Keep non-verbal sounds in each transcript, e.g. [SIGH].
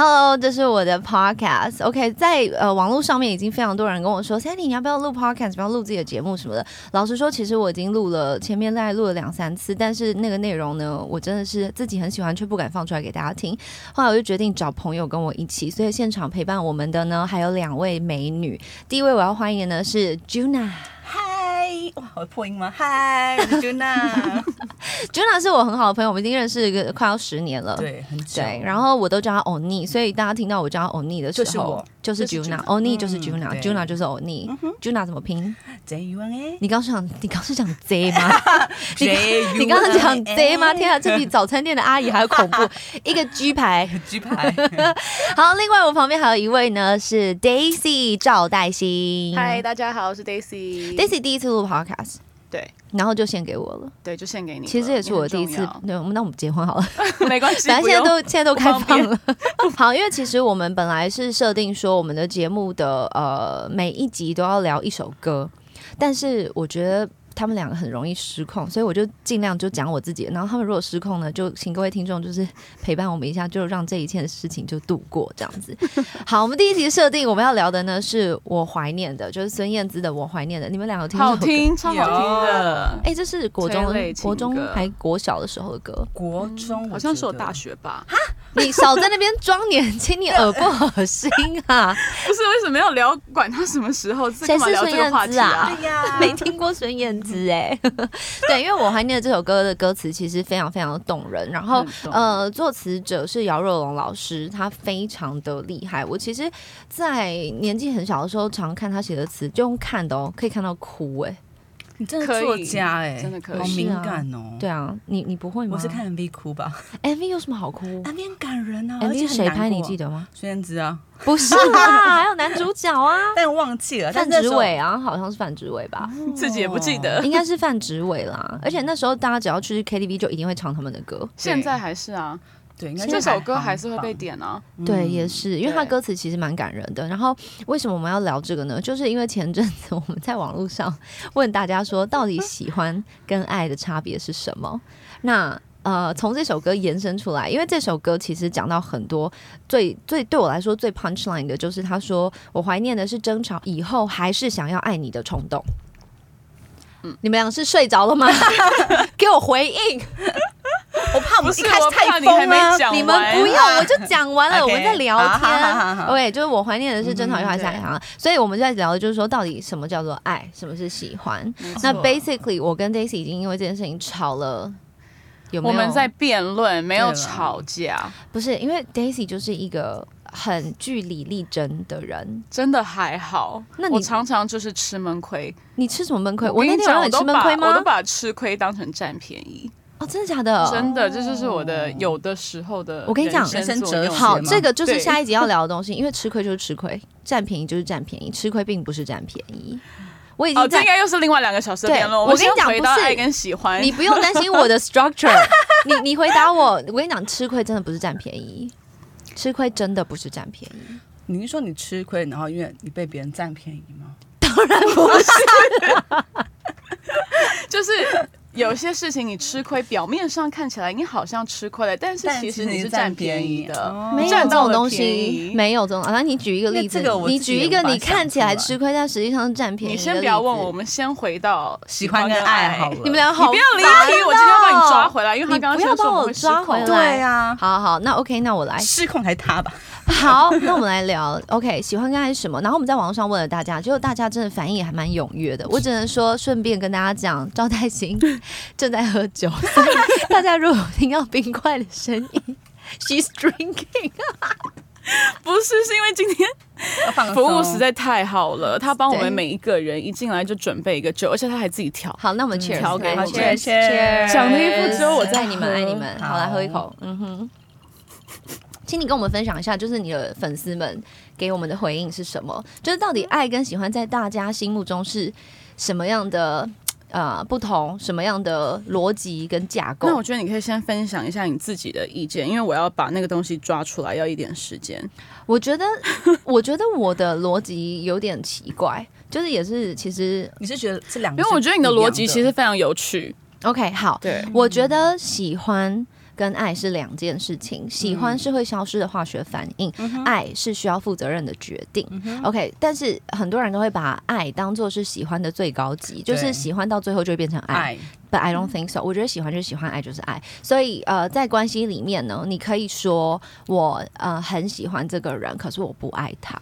Hello，这是我的 podcast。OK，在呃网络上面已经非常多人跟我说，Sandy 你要不要录 podcast，不要录自己的节目什么的。老实说，其实我已经录了，前面大概录了两三次，但是那个内容呢，我真的是自己很喜欢，却不敢放出来给大家听。后来我就决定找朋友跟我一起，所以现场陪伴我们的呢还有两位美女。第一位我要欢迎的呢是 Juna。嗨，哇，我破音吗？嗨，我是我很好的朋友，我们已经认识一个快要十年了。对，很久。对，然后我都叫他欧尼，所以大家听到我叫他欧尼的时候，就是我就是 Juna，Juna 欧尼就是嗯 Juna，Juna、对 Juna 就是欧尼、Juna 怎么拼？[LAUGHS] J U N A 你刚是讲你刚是讲 Z 吗？J U 你刚刚讲 Z 吗？天啊，这比早餐店的阿姨还要恐怖！[LAUGHS] 一个 G 牌。G 牌。[LAUGHS] 好，另外我旁边还有一位呢是 Daisy 赵黛欣。嗨，大家好，我是 Daisy。，Daisy 第一次录 podcast，对然后就献给我了。对，就献给你。其实也是我第一次你很，对，我们那我们结婚好了。[LAUGHS] 没关系，[LAUGHS] 反正现在都现在都开放了。[LAUGHS] 好，因为其实我们本来是设定说我们的节目的呃每一集都要聊一首歌，但是我觉得。他们两个很容易失控，所以我就尽量就讲我自己。然后他们如果失控呢，就请各位听众就是陪伴我们一下，就让这一切的事情就度过这样子。[LAUGHS] 好，我们第一集设定我们要聊的呢是我怀念的，就是孙燕姿的《我怀念的》。你们两个听？好听，[LAUGHS] 超好听的。哎、这是国中国中还国小的时候的歌。国中好像是我大学吧？哈你少在那边装年轻，你耳不恶心啊？[LAUGHS] 不是，为什么要聊？管他什么时候，这干嘛聊这个话题啊？对呀，没听过孙燕姿哎、[LAUGHS] 对，因为我怀念这首歌的歌词其实非常非常的动人，然后呃，作词者是姚若龙老师，他非常的厉害。我其实，在年纪很小的时候，常看他写的词，就用看的哦，可以看到哭哎、你真的可以作家哎，真的可以好敏感哦。对啊，你你不会吗？我是看 MV 哭吧 MV 有什么好哭，MV 很感人啊，？MV 很谁拍？你记？得吗？孙燕姿啊，不是啊，[LAUGHS] 还有男主角啊，但忘记了。范植伟啊，好像是范植伟吧。自己也不记得。[LAUGHS] 应该是范植伟啦，而且那时候大家只要去 KTV 就一定会唱他们的歌，现在还是啊，对，应该这首歌还是会被。点啊。对，嗯也是，因为它歌词其实蛮感人的。然后为什么我们要聊这个呢？就是因为前阵子我们在网络上 [LAUGHS] 问大家说，到底喜欢跟爱的差别是什么？那呃，从这首歌延伸出来，因为这首歌其实讲到很多最最对我来说最 punch line 的就是他说，我怀念的是争吵以后还是想要爱你的冲动。嗯，你们俩是睡着了吗？[LAUGHS] 给我回应！我怕我们一开始太疯了。你们不用，我就讲完了，[LAUGHS] 我们在聊天。OK，就是我怀念的是争吵又还是嗯想想，所以我们在聊的就是说，到底什么叫做爱，什么是喜欢。那 basically，我跟 Daisy 已经因为这件事情吵了，有没有？我们在辩论，没有吵架，不是因为 Daisy 就是一个很据理力争的人。真的还好。那你我常常就是吃闷亏。你吃什么闷亏？我那天有让你吃闷亏吗我都？把吃亏当成占便宜。哦，真的假的？真的，这就是我的有的时候的我跟你讲人生哲学好，这个就是下一集要聊的东西，因为吃亏就是吃亏，占便宜就是占便宜，吃亏并不是占便宜。我已哦，经在这应该又是另外两个小时的对辩论。我跟你讲不是爱跟喜欢，你不用担心我的 [LAUGHS] structure，你你回答我，我跟你讲，吃亏真的不是占便宜，吃亏真的不是占便宜。你是说你吃亏，然后因为你被别人占便宜吗？当然不是 [LAUGHS] 就是有些事情你吃亏，表面上看起来你好像吃亏了，但是其实你是占便宜的。没有占这种东，西没有这种。那你举一个例子这个，我你举一个你看起来吃亏，但实际上是占便宜。你先不要问我，我，们先回到喜欢跟爱好了。你们俩好你不要离我今天要把你抓哦回来，因为他你刚刚不要把我先说我抓回来对呀，好好好，那 OK，那我来。失控还是他吧？好，那我们来聊 OK，喜欢跟爱是什么？然后我们在网络上问了大家，结果大家真的反应也还蛮踊跃的。我只能说，顺便跟大家讲，赵太行 [LAUGHS] 正在喝酒，所以大家如果听到冰块的声音，she's drinking。[LAUGHS] 不是，是因为今天服务松实在太好了，他帮我对们每一个人一进来就准备一个酒，而且他还自己调。好，那我们 cheers，来调给我们 cheers cheers 讲了一副只有我在爱你们，喝爱你们。好，来喝一口，嗯哼。请你跟我们分享一下，就是你的粉丝们给我们的回应是什么？就是到底爱跟喜欢在大家心目中是什么样的呃不同什么样的逻辑跟架构那我。觉得你可以先分享一下你自己的意见，因为我要把那个东西抓出来要一点时间。我觉得，[LAUGHS] 我觉得我的逻辑有点奇怪，就是也是其实你是觉得这两个因为我觉得你的逻辑其实非常有趣。OK 好，对，我觉得喜欢。跟爱是两件事情，喜欢是会消失的化学反应，爱是需要负责任的决定。OK，但是很多人都会把爱当做是喜欢的最高级，就是喜欢到最后就会变成爱。爱，But I don't think so。我觉得喜欢就是喜欢，爱就是爱。所以呃，在关系里面呢，你可以说我呃很喜欢这个人，可是我不爱他。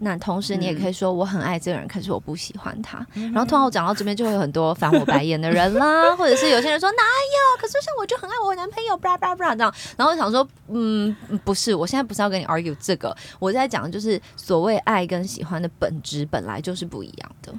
那同时你也可以说我很爱这个人，可是我不喜欢他。然后通常我讲到这边，就会有很多翻我白眼的人啦，或者是有些人说哪有？可是像我就很爱我男朋友，blah blah blah 这样。然后我想说，嗯，不是，我现在不是要跟你 argue 这个，我在讲的就是所谓爱跟喜欢的本质本来就是不一样的。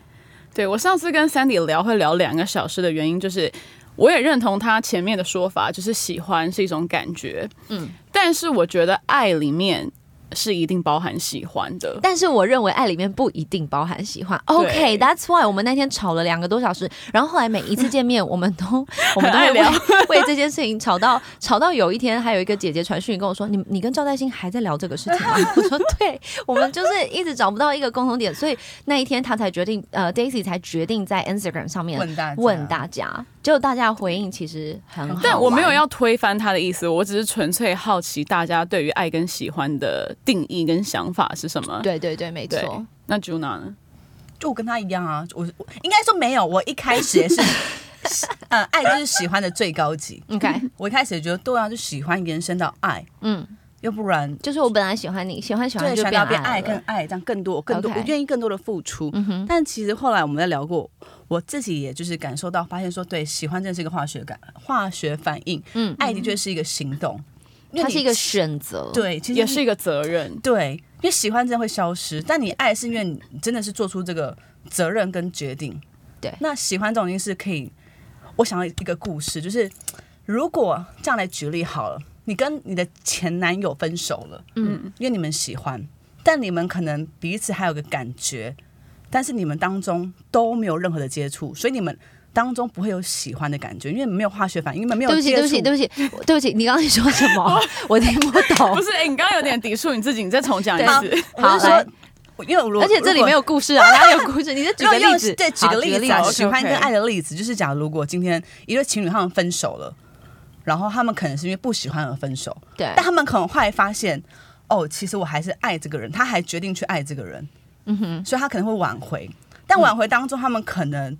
对我上次跟 Sandy 聊会聊两个小时的原因，就是我也认同他前面的说法，就是喜欢是一种感觉，嗯，但是我觉得爱里面是一定包含喜欢的。但是我认为爱里面不一定包含喜欢。OK，That's、why 我们那天吵了两个多小时，然后后来每一次见面，我们都 [LAUGHS] 我们都会聊 [LAUGHS] 为这件事情吵到吵到有一天，还有一个姐姐传讯跟我说：“你你跟赵代欣还在聊这个事情吗？” [LAUGHS] 我说：“对，我们就是一直找不到一个共同点，所以那一天他才决定，呃，Daisy 才决定在 Instagram 上面问大家问大家，结果大家的回应其实很好，但我没有。要推翻他的意思，我只是纯粹好奇大家对于爱跟喜欢的定义跟想法是什么。对对对，没对错。那 Juna 呢？就我跟他一样啊，我我应该说没有，我一开始也 [LAUGHS] 是，呃，爱就是喜欢的最高级。OK，我一开始也觉得对啊，就喜欢延伸到爱，嗯，要不然就是我本来喜欢你，喜欢喜欢对，就不要变爱跟爱更爱，这样更多更多我愿意更多的付出。嗯哼，但其实后来我们在聊过，我自己也就是感受到，发现说，对，喜欢真的是一个化学感、化学反应，嗯，爱的确是一个行动，因为它是一个选择，对，其实也是一个责任。对，因为喜欢真的会消失，但你爱是因为你真的是做出这个责任跟决定。对那喜欢这种东西是可以，我想到一个故事，就是如果这样来举例好了，你跟你的前男友分手了，嗯，因为你们喜欢，但你们可能彼此还有个感觉，但是你们当中都没有任何的接触，所以你们当中不会有喜欢的感觉，因为没有化学反应，因为没有对不起，接对不起，对不起，对不起，你刚刚说什么？[LAUGHS] 我听不懂不。是，哎、你刚刚有点抵触你自己，你再重讲一对次。好来说，因为如果而且这里没有故事啊，哪有故事？你再举个例子，对，举个例子喜欢跟爱的例子，就是假如如果今天一对情侣他们分手了，然后他们可能是因为不喜欢而分手，对。但，他们可能后来发现，哦，其实我还是爱这个人，他还决定去爱这个人，嗯哼，所以他可能会挽回，但挽回当中他们可能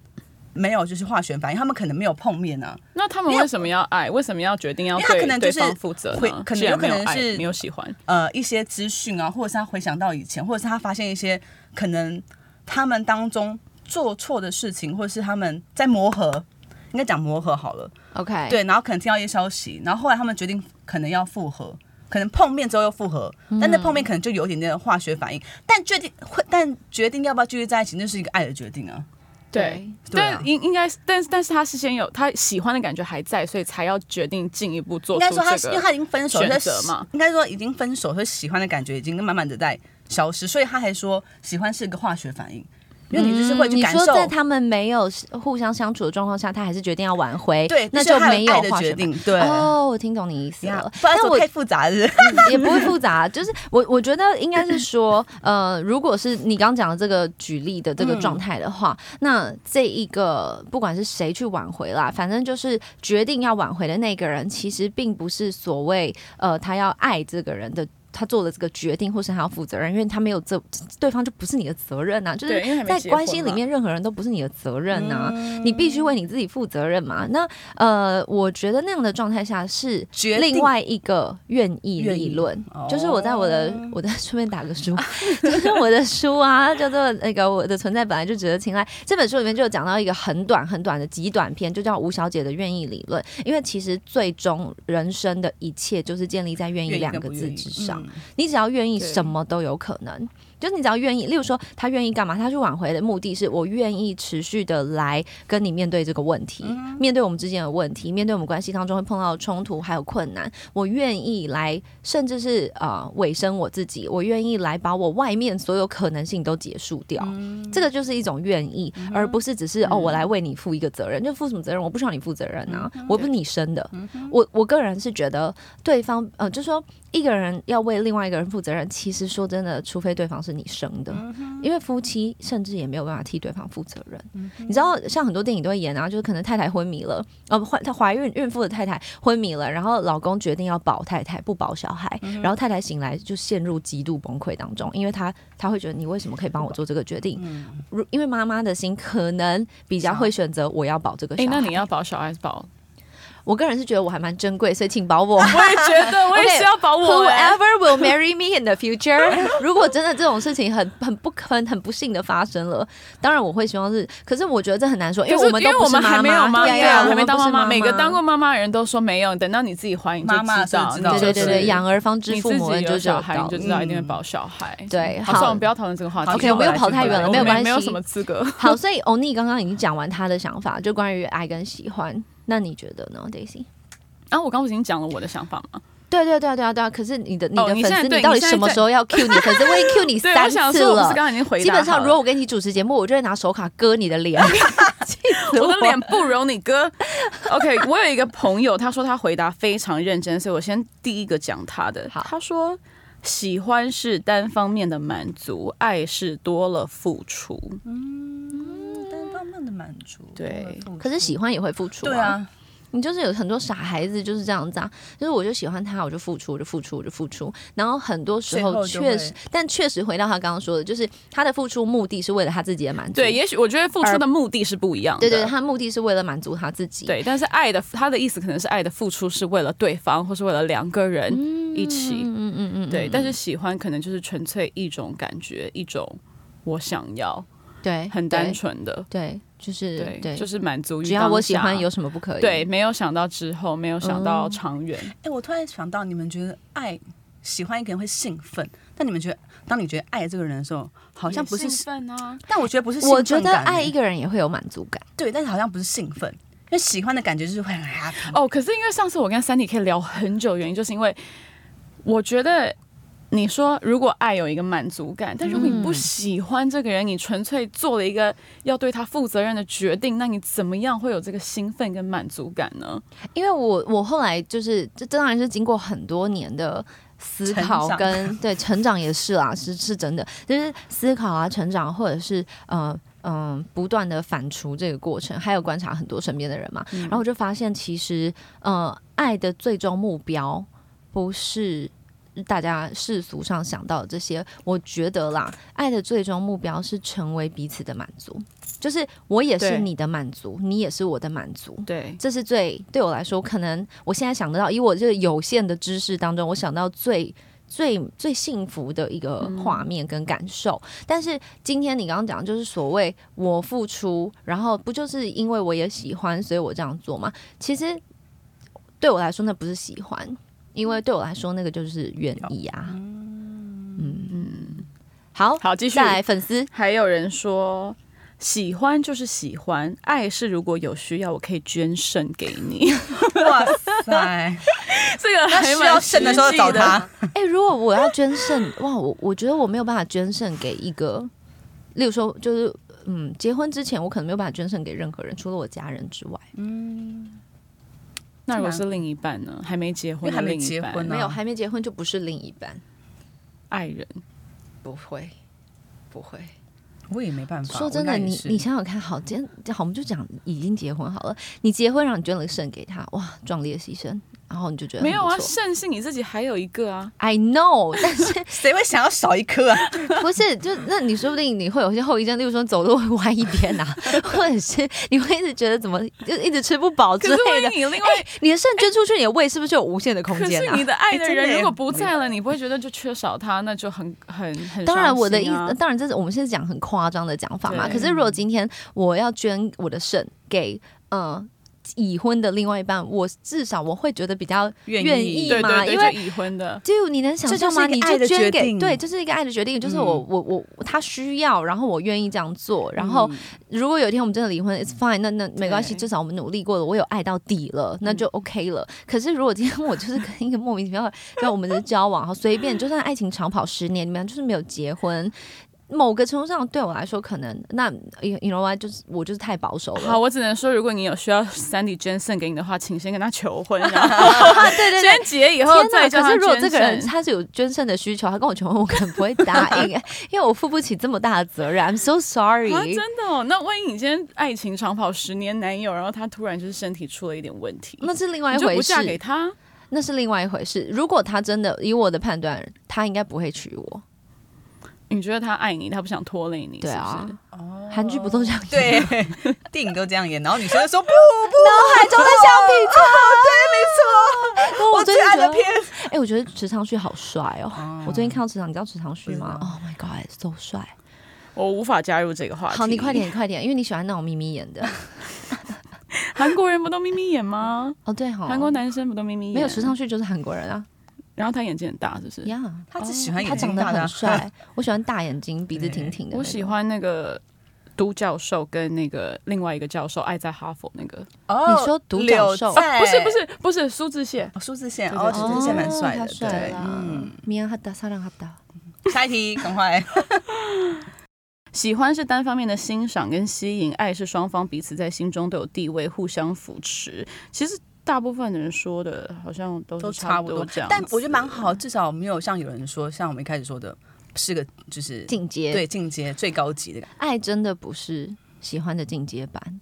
没有就是化学反应，他们可能没有碰面啊，那他们为什么要爱？为什么要决定要他对可能就是对方负责？可能有可能是没有喜欢，呃一些资讯啊，或者是他回想到以前，或者是他发现一些可能他们当中做错的事情，或者是他们在磨合，应该讲磨合好了。OK，，对，然后可能听到一些消息，然后后来他们决定可能要复合，可能碰面之后又复合，但那碰面可能就有一点点的化学反应，但决定会，但决定要不要继续在一起，那是一个爱的决定啊。对，对啊但应应该是，但是但是他事先有他喜欢的感觉还在，所以才要决定进一步做应出这个。该说他，因为他已经分手，选他择嘛应该说已经分手，所以喜欢的感觉已经慢慢的在消失，所以他还说喜欢是一个化学反应，因为你就是会去感受。嗯你说在他们没有互相相处的状况下，他还是决定要挽回，对，那就没有他爱的化学反应。决定，对。哦，我听懂你意思呀了。不我太复杂了，也不会复杂，[LAUGHS] 就是我我觉得应该是说，呃，如果是你刚讲的这个举例的这个状态的话，那这一个不管是谁去挽回啦，反正就是决定要挽回的那个人，其实并不是所谓呃他要爱这个人的。他做了这个决定，或是他要负责任，因为他没有这，对方就不是你的责任呐、就是在关系里面，任何人都不是你的责任呐、嗯你必须为你自己负责任嘛。那呃，我觉得那样的状态下是另外一个愿意理论，哦就是我在我的我的顺便打个书，[LAUGHS] 就是我的书啊，叫做那个我的存在本来就值得青睐。这本书里面就有讲到一个很短很短的极短篇，就叫吴小姐的愿意理论。因为其实最终人生的一切就是建立在愿意两个字之上。嗯你只要愿意，什么都有可能。就是你只要愿意，例如说他愿意干嘛，他去挽回的目的是我愿意持续的来跟你面对这个问题，面对我们之间的问题，面对我们关系当中会碰到的冲突还有困难，我愿意来，甚至是呃委身我自己，我愿意来把我外面所有可能性都结束掉，这个就是一种愿意，而不是只是哦我来为你负一个责任，就负什么责任？我不需要你负责任啊，我不是你生的，我我个人是觉得对方呃，就说一个人要为另外一个人负责任，其实说真的，除非对方是你生的，因为夫妻甚至也没有办法替对方负责任。你知道，像很多电影都会演啊，就是可能太太昏迷了，呃，怀她怀孕孕妇的太太昏迷了，然后老公决定要保太太，不保小孩，然后太太醒来就陷入极度崩溃当中，因为她她会觉得你为什么可以帮我做这个决定？如因为妈妈的心可能比较会选择我要保这个小哎、孩。那你要保小孩还是保？我个人是觉得我还蛮珍贵，所以请保我。[LAUGHS] 我也觉得，[LAUGHS] 我也需要保我、哎 Whoever will marry me in the future，[LAUGHS] 如果真的这种事情很很不可很不幸的发生了，当然我会希望是，可是我觉得这很难说，因为我们都我们不是妈妈，还没有妈，对啊，还没当妈妈。每个当过妈妈的人都说没有，等到你自己怀孕就妈妈知道，对对对养儿方知父母恩，就有小孩，道你就知道一定会嗯保小孩。对好，好我们不要讨论这个话题。OK，我们又跑太远了没有关系没有什么资格。好，所以欧尼刚刚已经讲完他的想法，就关于爱跟喜欢，那你觉得呢，Daisy？然后我刚不是已经讲了我的想法吗？对对对对啊对啊！可是你的你哦的粉丝，你到底什么时候要 cue 你的粉丝？[LAUGHS] 我已经 cue 你，三次了说我不是刚。刚已经回答基本上，如果我给你主持节目，我就会拿手卡割你的脸，[LAUGHS] 我的脸不容你割。OK，我有一个朋友，他说他回答非常认真，所以我先第一个讲他的。他说喜欢是单方面的满足，爱是多了付出。单方面的满足。对可是喜欢也会付出、对啊，你就是有很多傻孩子就是这样子啊，就是我就喜欢他，我就付出，我就付出，我就付出。然后很多时候确实，但确实回到他刚刚说的，就是他的付出目的是为了他自己的满足。对，也许我觉得付出的目的是不一样的。对对，他的目的是为了满足他自己。对，但是爱的他的意思可能是爱的付出是为了对方，或是为了两个人一起。嗯嗯嗯嗯，对，但是喜欢可能就是纯粹一种感觉，一种我想要，对，很单。纯的，对，就是对，对，就是满足于只要我喜欢，有什么不可以？对，没有想到之后，没有想到长远。哎，我突然想到，你们觉得爱喜欢一个人会兴奋，但你们觉得，当你觉得爱这个人的时候，好像不是兴，奋啊，但我觉得不是兴我。觉得爱一个人也会有满足感。对，但是好像不是兴奋，因为喜欢的感觉就是会很 happy。哦，可是因为上次我跟三弟可以聊很久，原因就是因为我觉得你说如果爱有一个满足感，但如果你不喜欢这个人，你纯粹做了一个要对他负责任的决定，那你怎么样会有这个兴奋跟满足感呢？因为我我后来就是，这当然是经过很多年的思考跟 [LAUGHS] 对成长也是啦，是是真的，就是思考啊，成长或者是呃。嗯，不断的反刍这个过程，还有观察很多身边的人嘛，然后我就发现，其实呃，爱的最终目标不是大家世俗上想到的这些。我觉得啦，爱的最终目标是成为彼此的满足，就是我也是你的满足，你也是我的满足。对，这是最对我来说，可能我现在想得到，以我这个有限的知识当中，我想到最最最幸福的一个画面跟感受。但是今天你刚刚讲，就是所谓我付出，然后不就是因为我也喜欢，所以我这样做吗？其实对我来说，那不是喜欢，因为对我来说，那个就是愿意啊。嗯嗯，好，好，继续再来粉丝。还有人说。喜欢就是喜欢，爱是如果有需要，我可以捐肾给你。[LAUGHS] 哇塞，[LAUGHS] 这个还需要肾的时候找他。哎、如果我要捐肾，哇，我我觉得我没有办法捐肾给一个，例如说，就是嗯，结婚之前我可能没有办法捐肾给任何人，除了我家人之外，那如果是另一半呢？还没结婚还没另一半，结婚呢没有还没结婚就不是另一半，爱人，不会，不会。我也没办法。说真的，你你想想看，好，今天好，我们就讲已经结婚好了，你结婚让你捐了个肾给他，哇，壮烈牺牲，然后你就觉得没有啊，肾是你自己还有一个啊。I know，[LAUGHS] 但是谁会想要少一颗啊？[LAUGHS] 不是，就那你说不定你会有一些后遗症，例如说走路会歪一边啊，[LAUGHS] 或者是你会一直觉得怎么就一直吃不饱之类的。你另外，你的肾捐出去，你的胃是不是就有无限的空可间啊是你？的爱的人如果不在了，你不会觉得就缺少他，那就很很很、当然，我的意思思，，当然这是我们现在讲很夸张的讲法嘛。可是如果今天我要捐我的肾给呃已婚的另外一半，我至少我会觉得比较愿愿意嘛，对对，因为就已婚的，就你能想象吗？你就捐给对，这是一个爱的决定，就是嗯我、我我他需要，然后我愿意这样做，然后嗯如果有一天我们真的离婚，it's fine，那那没关系，至少我们努力过了，我有爱到底了，那就 OK 了。可是如果今天我就是跟一个莫名其妙的，跟我们的交往，然后随便，就算爱情长跑十年，你们就是没有结婚。某个程度上对我来说，可能那 you you know what，就是我就是太保守了。好，我只能说，如果你有需要 Sandy 捐赠给你的话，请先跟他求婚，然后啊，对 [LAUGHS] 对对，先结以后！再叫他可是如果这个人他是有捐肾的需求，他跟我求婚，我可能不会答应，因为我负不起这么大的责任。I'm so sorry。啊，真的哦。那万一你今天爱情长跑十年男友，然后他突然就是身体出了一点问题，那是另外一回事就不嫁，给他？那是另外一回事。如果他真的以我的判断，他应该不会娶我。你觉得他爱你，他不想拖累你，对啊是不是？哦韩剧不都这样演？对，[LAUGHS] 电影都这样演，然后女生就说不不 [LAUGHS] 脑海中的橡皮擦，对，没错，我我最爱的片。哎，我觉得池昌旭好帅哦。哦我最近看到池昌，你知道池昌旭吗？Oh my god，so 帅！我无法加入这个话题。好，你快！点，你快点，因为你喜欢那种眯眯眼的。韩国人不都眯眯眼吗？哦，对哈，韩国男生不都眯眯眼？没有池昌旭就是韩国人啊。然后他眼睛很大，是不是？呀，他只喜欢他眼睛长得大的啊很帅，我喜欢大眼睛、鼻子挺挺的。我喜欢那个都教授跟那个另外一个教授爱在哈佛那个，哦你说独角柳兽在不是不是不是苏志燮，哦，苏志燮哦，对苏志燮蛮帅的，对，啦嗯。米安哈达萨朗哈达，下一题，赶快。[LAUGHS] 喜欢是单方面的欣赏跟吸引，爱是双方彼此在心中都有地位，互相扶持。其实大部分人说的好像都都差差不多这样，但我觉得蛮好，至少没有像有人说，像我们一开始说的，是个就是进阶对进阶最高级的。爱真的不是喜欢的进阶版。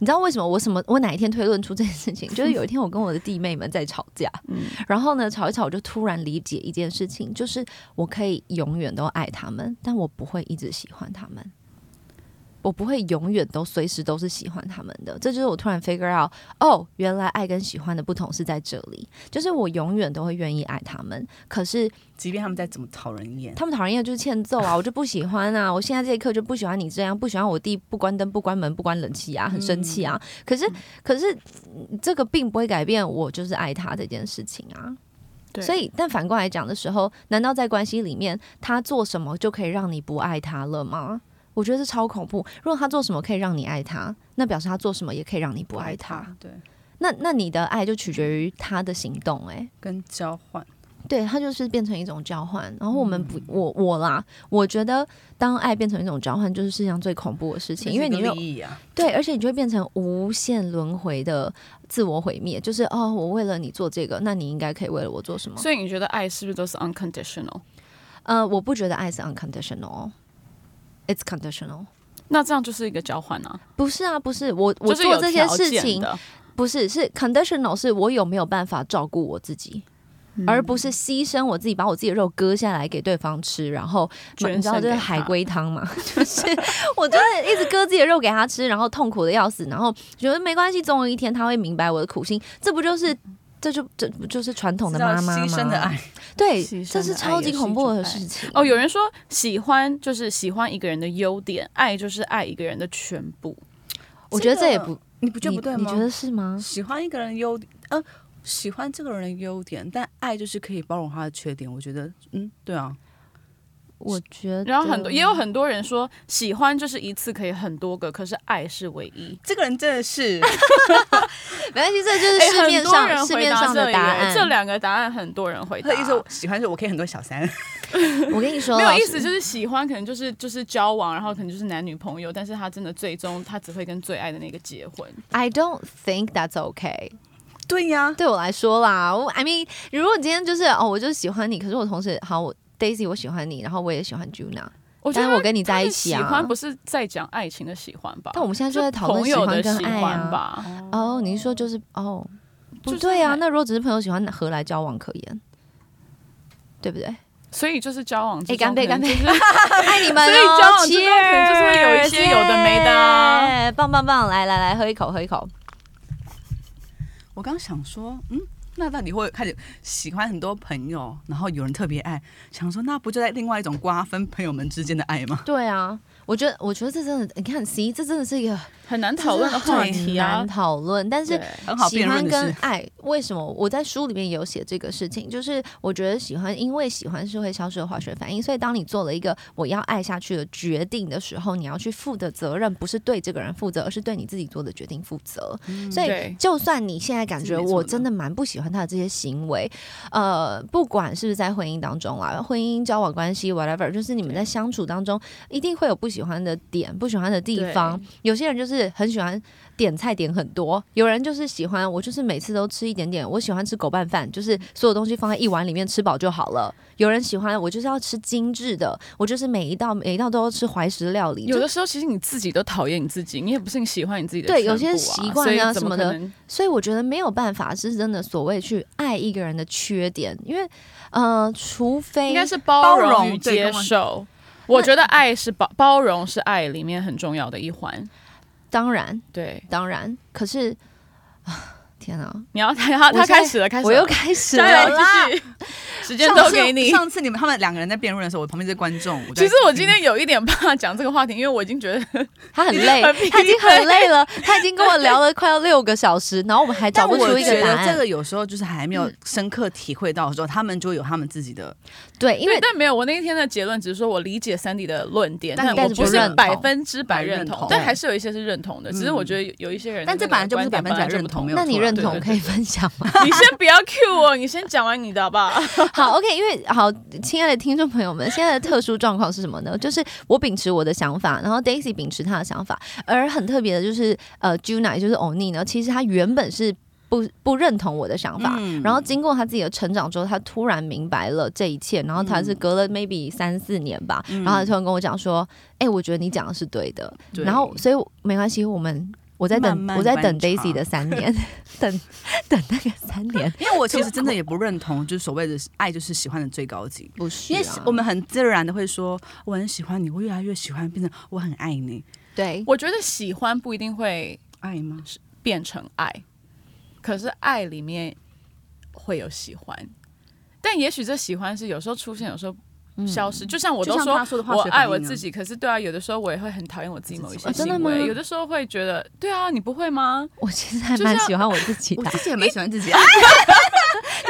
你知道为什么我什么我哪一天推论出这件事情？[LAUGHS] 就是有一天我跟我的弟妹们在吵架，嗯然后呢吵一吵，我就突然理解一件事情，就是我可以永远都爱他们，但我不会一直喜欢他们。我不会永远都随时都是喜欢他们的，这就是我突然 figure out，哦，原来爱跟喜欢的不同是在这里，就是我永远都会愿意爱他们，可是即便他们再怎么讨人厌，他们讨人厌就是欠揍啊，我就不喜欢啊，我现在这一刻就不喜欢你这样，不喜欢我弟不关灯、不关门、不关冷气啊，很生气啊。可是，可是嗯这个并不会改变我就是爱他这件事情啊。所以，但反过来讲的时候，难道在关系里面，他做什么就可以让你不爱他了吗？我觉得是超恐怖。如果他做什么可以让你爱他，那表示他做什么也可以让你不爱他。，对，那那你的爱就取决于他的行动、欸，跟交换，对，它就是变成一种交换。然后我们不，我我啦，我觉得当爱变成一种交换，就是世界上最恐怖的事情，因为你这是一有个利益啊，对，而且你就会变成无限轮回的自我毁灭。就是哦，我为了你做这个，那你应该可以为了我做什么？所以你觉得爱是不是都是 unconditional？呃，我不觉得爱是 unconditional，it's conditional。那这样就是一个交换啊，不是啊，不是我我做这些事情，的。不是是 conditional，是我有没有办法照顾我自己。而不是牺牲我自己，把我自己的肉割下来给对方吃，然后你知道这是海龟汤嘛？[LAUGHS] 就是我就是一直割自己的肉给他吃，然后痛苦的要死，然后觉得没关系，总有一天他会明白我的苦心。这不就是这就这不就是传统的妈妈吗？[LAUGHS] 牺牲的爱，对这是超级恐怖的事情。哦，有人说喜欢就是喜欢一个人的优点，爱就是爱一个人的全部。我觉得这也不，你不觉得不对吗？你觉得是吗？喜欢一个人优点，呃，喜欢这个人的优点，但爱就是可以包容他的缺点。我觉得，嗯，对啊，我觉得，然后很多也有很多人说喜欢就是一次可以很多个，可是爱是唯一。这个人真的是 [LAUGHS] 没关系，这就是哎市面上市人回面上的答案。这两个答案很多人回答他的意思，我喜欢是我可以很多小三，[LAUGHS] 我跟你说，没有意思，就是喜欢可能就是就是交往，然后可能就是男女朋友，但是他真的最终他只会跟最爱的那个结婚。I don't think that's okay。对呀、对我来说啦，我 I mean，如果今天就是哦，我就喜欢你，可是我同时好，我 Daisy 我喜欢你，然后我也喜欢 Juna，我觉得但是我跟你在一起啊喜欢不是在讲爱情的喜欢吧？但我们现在就在讨论朋友的喜欢跟喜欢爱啊。吧。哦，你是说就是哦，不就是对啊，那如果只是朋友喜欢，何来交往可言？对不对？所以就是交往哎，中干杯，干杯！爱你们 [LAUGHS] 所以哦交往之中可能就是会有一些有的没的啊棒棒棒！来来来，喝一口，喝一口。我刚想说，嗯，那那你会开始喜欢很多朋友，然后有人特别爱，想说那不就在另外一种瓜分朋友们之间的爱吗？对啊，我觉得，我觉得这真的，你看，C，这真的是一个很难讨论的话题啊难。讨论。但是很好喜欢跟爱，为什么我在书里面有写这个事情？就是我觉得喜欢，因为喜欢是会消失的化学反应，所以当你做了一个我要爱下去的决定的时候，你要去负的责任不是对这个人负责，而是对你自己做的决定负责。所以，就算你现在感觉我真的蛮不喜欢他的这些行为，呃，不管是不是在婚姻当中啊，婚姻交往关系 whatever，就是你们在相处当中一定会有不喜欢的点、不喜欢的地方。有些人就是很喜欢点菜点很多，有人就是喜欢我就是每次都吃一点点，我喜欢吃狗拌饭，就是所有东西放在一碗里面吃饱就好了。有人喜欢我就是要吃精致的，我就是每一道每一道都要吃怀石料理，有的时候其实你自己都讨厌你自己，你也不是你喜欢你自己的对有些习惯啊什么的所以我觉得没有办法是真的所谓去爱一个人的缺点，因为呃，除非应该是包包容与接受。[LAUGHS] 我觉得爱是包包容是爱里面很重要的一环。当然对，当然，可是啊，天啊，你要他他他开始了，开始了，我又开始了啦。继续，时间都给你。上次你们他们两个人在辩论的时候，我旁边是观众。在其实我今天有一点怕讲这个话题，因为我已经觉得他很累，[LAUGHS] 他已经很累了，他已经跟我聊了快要六个小时，然后我们还找不出一个答案。这个有时候就是还没有深刻体会到的时候，他们就有他们自己的。对，因，为但没有，我那一天的结论只是说我理解 Sandy 的论点，但我不是百分之百认同但还是有一些是认同的。只是我觉得有有一些人但这本来就不是百分之百认同没有那你错认同可以分享吗？[LAUGHS] 你先不要 cue 我，你先讲完你的好不好？[LAUGHS] 好，OK，因为好，亲爱的听众朋友们，现在的特殊状况是什么呢？就是我秉持我的想法，然后 Daisy 秉持她的想法，而很特别的就是，呃，Juna 也就是欧尼呢，其实他原本是不不认同我的想法，嗯然后经过他自己的成长之后，他突然明白了这一切，然后他是隔了 maybe 三四年吧，然后他突然跟我讲说，哎、我觉得你讲的是对的，对然后所以没关系，我们。我在等，我在等 Daisy 的三年，[LAUGHS] 等 [LAUGHS] 等那个三年，[LAUGHS] 因为我其实真的也不认同，就是所谓的爱就是喜欢的最高级。不是、因为啊，我们很自然的会说，我很喜欢你，我越来越喜欢，变成我很爱你，对我觉得喜欢不一定会爱吗？变成爱，可是爱里面会有喜欢，但也许这喜欢是有时候出现，有时候消失。就像我都说我爱我自己，可是对啊，有的时候我也会很讨厌我自己某一些哦真的行为，有的时候会觉得，对啊，你不会吗？我其实还蛮喜欢我自己的。我自己也蛮喜欢自己，啊 [LAUGHS]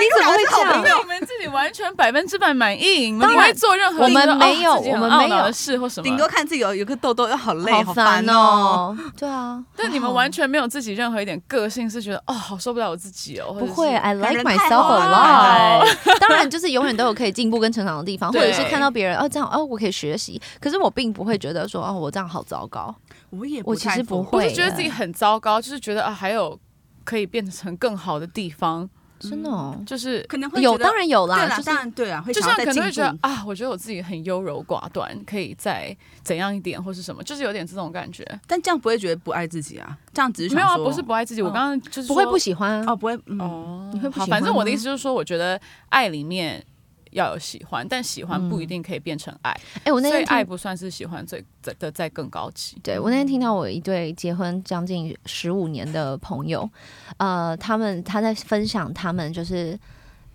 你怎么会这样？对你们自己完全百分之百满意，你们不会做任何我们没有我们没有的事或什么，顶多看自己有有个痘痘，要好累，好烦哦。哦。对啊，但你们完全没有自己任何一点个性，是觉得哦，好受不了我自己哦，不会，I like myself 好 a 了 lot。[LAUGHS] 当然，就是永远都有可以进步跟成长的地方，或者是看到别人哦这样哦，我可以学习。可是我并不会觉得说哦，我这样好糟糕。我也我其实不不会是觉得自己很糟糕，就是觉得啊，还有可以变成更好的地方，真的哦，就是可能会有当然有啦，对啦，就是当然对啊，会就像可能会。觉得啊，我觉得我自己很优柔寡断，可以再怎样一点或是什么，就是有点这种感觉。但这样不会觉得不爱自己啊？这样只是没有啊，不是不爱自己，我嗯刚刚就是不会不喜欢啊。哦，不会嗯哦，好，你会不喜反正我的意思就是说，我觉得爱里面要有喜欢，但喜欢不一定可以变成爱，哎，我那所以爱不算是喜欢最在的在更高级。对我那天听到我一对结婚将近十五年的朋友，呃，他们他在分享他们就是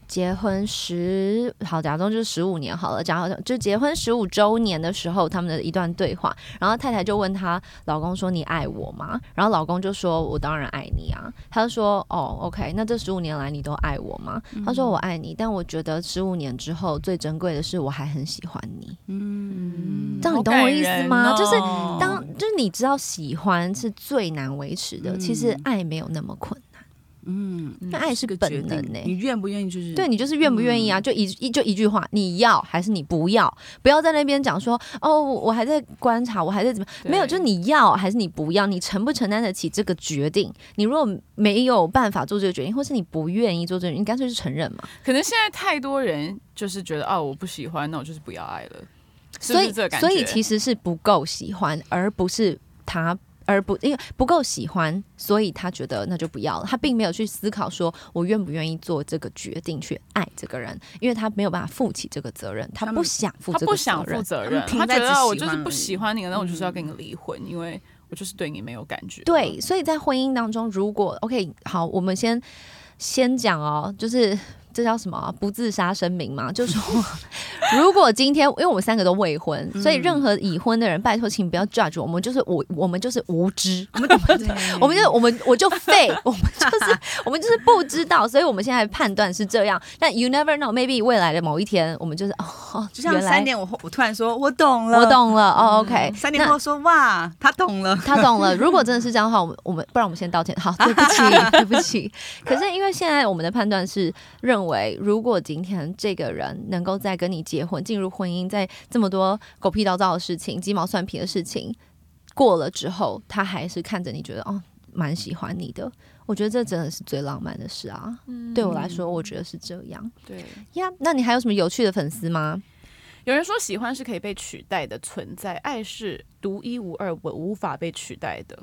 结婚十好，假装就是十五年好了，假如就结婚十五周年的时候，他们的一段对话，然后太太就问她老公说：“你爱我吗？”然后老公就说：“我当然爱你啊。”他就说：“哦，OK，那这十五年来你都爱我吗？”他说：“我爱你，但我觉得十五年之后最珍贵的是我还很喜欢你。”嗯，这样你懂我意思吗？就是当就是你知道喜欢是最难维持的，嗯其实爱没有那么困难，嗯，那爱是个本能呢、你愿不愿意就是对你就是愿不愿意啊？就一一就一句话，你要还是你不要？不要在那边讲说哦，我还在观察，我还在怎么没有，就是你要还是你不要？你承不承担得起这个决定？你如果没有办法做这个决定，或是你不愿意做这个决定，你干脆就承认嘛。可能现在太多人就是觉得哦，我不喜欢，那我就是不要爱了，所以？所以其实是不够喜欢，而不是他。而不因为不够喜欢，所以他觉得那就不要了。他并没有去思考说我愿不愿意做这个决定去爱这个人，因为他没有办法负起这个责任，他不想负他这个不想负责任。他觉得我就是不喜欢你，那我就是要跟你离婚，因为我就是对你没有感觉。对，所以在婚姻当中，如果 OK 好，我们先先讲哦，就是这叫什么啊不自杀声明嘛，[LAUGHS] 就是说，如果今天因为我们三个都未婚，嗯所以任何已婚的人，拜托请不要 judge 我们，就是我我们就是无知，我 [LAUGHS] 们我们就我们我就废，[LAUGHS] 我们就是我们就是不知道，所以我们现在判断是这样。但 you never know，maybe 未来的某一天，我们就是哦，就像三年我后我突然说我懂了，我懂了哦，OK，三年后说哇，他懂了。他懂了。如果真的是这样的话，我们我们不然我们先道歉。好，对不起，对不起。可是因为现在我们的判断是认为，如果今天这个人能够在跟你结婚，进入婚姻，在这么多狗屁叨叨的事情、鸡毛蒜皮的事情过了之后，他还是看着你觉得哦，蛮喜欢你的。我觉得这真的是最浪漫的事啊！嗯对我来说，我觉得是这样对，呀。那你还有什么有趣的粉丝吗？有人说喜欢是可以被取代的存在，爱是独一无二，我无法被取代的。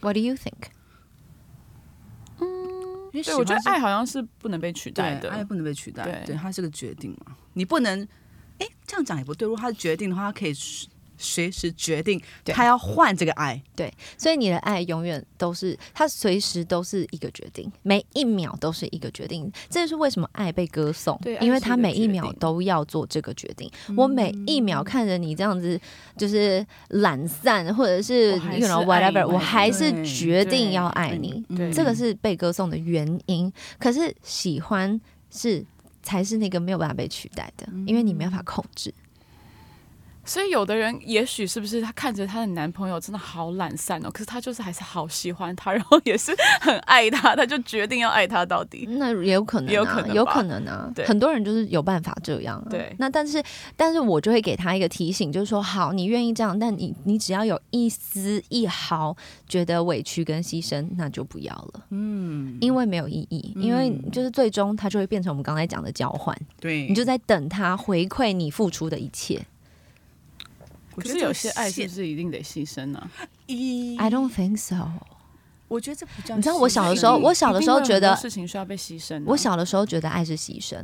What do you think？对，我觉得爱好像是不能被取代，的。爱不能被取代，对对，它是个决定嘛，你不能，哎，这样讲也不对。如果他是决定的话，他可以随随时决定他要换这个爱，对所以你的爱永远都是，他随时都是一个决定，每一秒都是一个决定。这就是为什么爱被歌颂对，因为他每一秒都要做这个决定。我每一秒看着你这样子，就是懒散，或者是 you know whatever，我还是决定要爱你。对这个是被歌颂的原因。可是喜欢是才是那个没有办法被取代的，因为你没有办法控制。所以有的人也许是不是她看着她的男朋友真的好懒散哦，可是她就是还是好喜欢他，然后也是很爱他，她就决定要爱他到底。那也有可能、啊，也有可能有可能啊。对很多人就是有办法这样、啊。对那但是但是我就会给他一个提醒，就是说，好，你愿意这样，但你你只要有一丝一毫觉得委屈跟牺牲，那就不要了。嗯，因为没有意义，因为就是最终它就会变成我们刚才讲的交换，对，你就在等他回馈你付出的一切。可是有些爱是不是一定得牺牲呢、一 I don't think so。我觉得这不叫。你知道我小的时候我小的时候觉得事情需要被牺牲啊、我小的时候觉得爱是牺牲，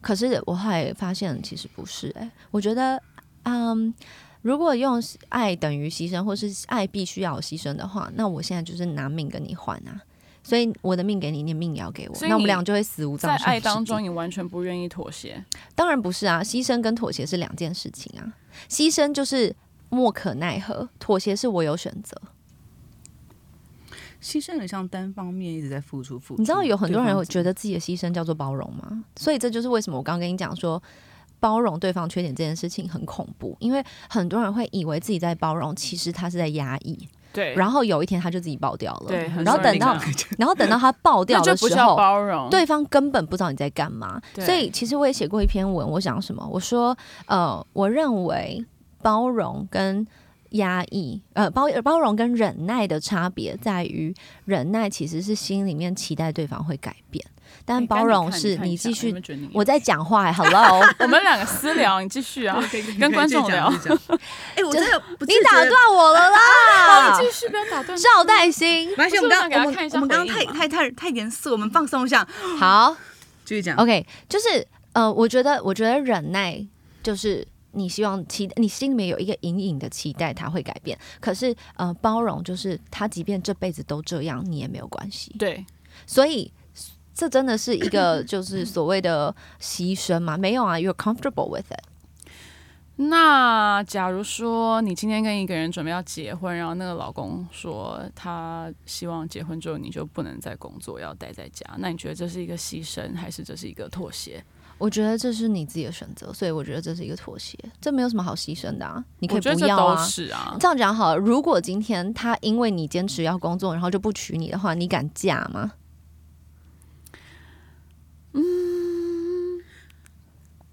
可是我后来发现其实不是、哎，我觉得，嗯，如果用爱等于牺牲，或是爱必须要有牺牲的话，那我现在就是拿命跟你换啊。所以我的命给你，你的命也要给我，所以你那我们俩就会死无葬身之地爱当中，你完全不愿意妥协。当然不是啊，牺牲跟妥协是两件事情啊。牺牲就是莫可奈何，妥协是我有选择。牺牲很像单方面一直在付出付出。你知道有很多人会觉得得自己的牺牲叫做包容吗？所以这就是为什么我刚刚跟你讲说，包容对方缺点这件事情很恐怖，因为很多人会以为自己在包容，其实他是在压抑，对，然后有一天他就自己爆掉了，对然后等到 [LAUGHS] 然后等到他爆掉的时候。包容。对方根本不知道你在干嘛，对所以其实我也写过一篇文，我讲什么？我说，呃，我认为包容跟压抑，呃，包包容跟忍耐的差别在于，忍耐其实是心里面期待对方会改变，但哎包容是你继续我在讲话、欸、，[LAUGHS] Hello，我们两个私聊，你继续啊，[LAUGHS] 跟观众聊。哎，我真的不你打断我了啦！继续，不要打断。赵代新，没关系，我们刚我们看一下我们刚刚太太太太严肃，我们放松一下，好继续讲。，OK，就是呃，我觉得，我觉得忍耐就是你希望期，你心里面有一个隐隐的期待，他会改变。可是呃，包容就是他即便这辈子都这样，你也没有关系。对，所以这真的是一个就是所谓的牺牲吗？没有啊，you're comfortable with it。那假如说你今天跟一个人准备要结婚，然后那个老公说他希望结婚之后你就不能再工作，要待在家，那你觉得这是一个牺牲，还是这是一个妥协？我觉得这是你自己的选择，所以我觉得这是一个妥协，这没有什么好牺牲的啊，你可以不要啊。是啊。这样讲好了，如果今天他因为你坚持要工作，然后就不娶你的话，你敢嫁吗？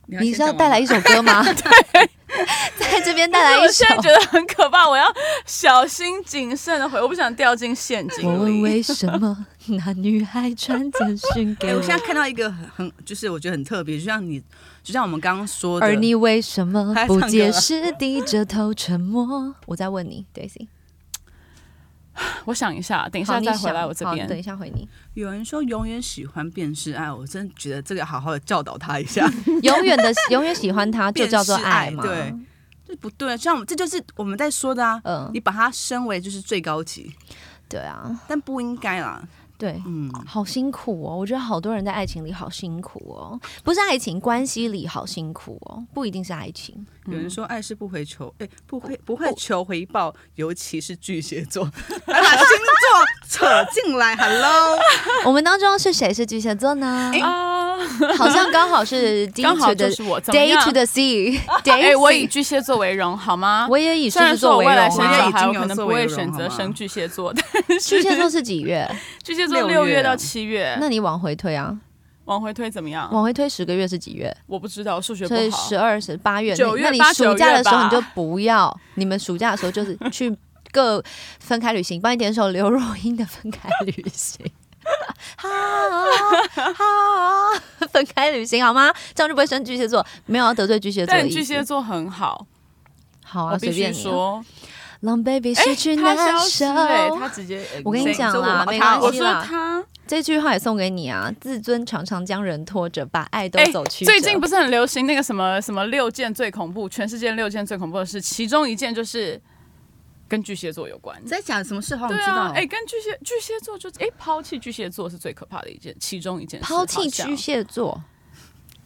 你是要带来一首歌吗？[LAUGHS] [LAUGHS] 对，[LAUGHS] 在这边带来一首我现。在觉得很可怕，我要小心谨慎的回，我不想掉进陷阱我。问为什么那女孩传简讯哎，给我我，现在看到一个很很，就是我觉得很特别，就像你，就像我们刚刚说的，而你为什么不解释，低着头沉默？我在问你，Daisy。[LAUGHS] 我想一下，等一下再回来我这边等。一下回你。有人说永远喜欢便是爱，我真的觉得这个要好好的教导他一下，[LAUGHS] [LAUGHS] 永远的永远喜欢他，就叫做爱嘛。对，这不对，像我们这就是我们在说的啊，嗯，你把它升为就是最高级，对啊。但不应该啦。对，嗯，好辛苦哦。我觉得好多人在爱情里好辛苦哦，不是爱情关系里好辛苦哦，不一定是爱情。有人说爱是不回求，哎、不会不会求回报，尤其是巨蟹座，[LAUGHS] [LAUGHS] 还把星座扯进来，Hello，我们当中是谁是巨蟹座呢？啊，好像刚好是 D 刚好 to the 就是我，day to the sea [LAUGHS] 哎、day。我以巨蟹座为荣，好吗？我也以狮子座为说我未来荣啊。生小孩，我也已经有可能不会选择生巨蟹座，的巨蟹座是几月？[LAUGHS] 巨蟹座六月到七月，那你往回推啊，往回推怎么样？往回推十个月是几月？我不知道，数学不所以十。二、十八月，九月那你暑假的时候你就不要，你们暑假的时候就是去各分开旅行，帮你点首刘若英的《分开旅行》。[LAUGHS] 好好，分开旅行好吗？这样就不会生巨蟹座，没有要得罪巨蟹座。巨蟹座很好，好啊，随便。说，让 baby 哎失去他难受。哎，他直接，我跟你讲啦，没关系啦。他，这句话也送给你啊！自尊常常将人拖着，把爱都哎走曲折。最近不是很流行那个什么什么六件最恐怖，全世界六件最恐怖的事，其中一件就是跟巨蟹座有关。你在讲什么事？好想知道，。对啊哎、跟巨蟹巨蟹座就哎、抛弃巨蟹座是最可怕的一件，其中一件事抛弃巨蟹座，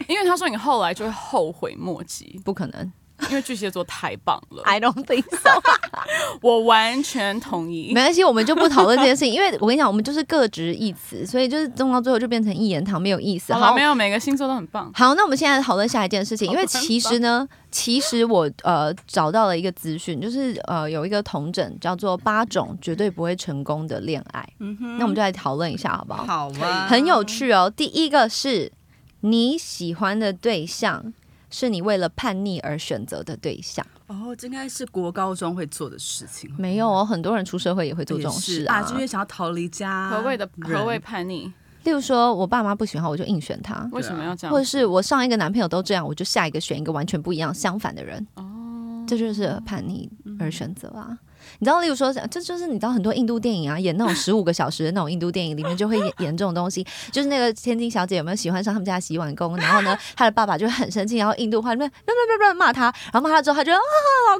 因为他说你后来就会后悔莫及，不可能。因为巨蟹座太棒了，I don't think so。[LAUGHS] 我完全同意没。关系，我们就不讨论这件事情，因为 [LAUGHS] 我跟你讲，我们就是各执一词，所以就是弄到最后就变成一言堂，没有意思。好好，没，有每个星座都很棒。好，那我们现在讨论下一件事情，因为其实呢，[LAUGHS] 其实我呃找到了一个资讯，就是呃有一个同整叫做八种绝对不会成功的恋爱，那我们就来讨论一下好不好？好吧，很有趣哦。第一个是你喜欢的对象是你为了叛逆而选择的对象，哦，这应该是国高中会做的事情。没有哦，很多人出社会也会做这种事啊。就是想要逃离家。何谓的何谓叛逆？例如说，我爸妈不喜欢我就硬选他，为什么要这样？或者是我上一个男朋友都这样，我就下一个选一个完全不一样、相反的人。哦，这就是叛逆而选择啊。你知道，例如说，这就是你知道很多印度电影啊，演那种十五个小时的那种印度电影里面就会演演这种东西，就是那个千金小姐有没有喜欢上他们家的洗碗工，然后呢，她的爸爸就很生气，然后印度话里面乱乱乱乱骂他，然后骂他之后，他就啊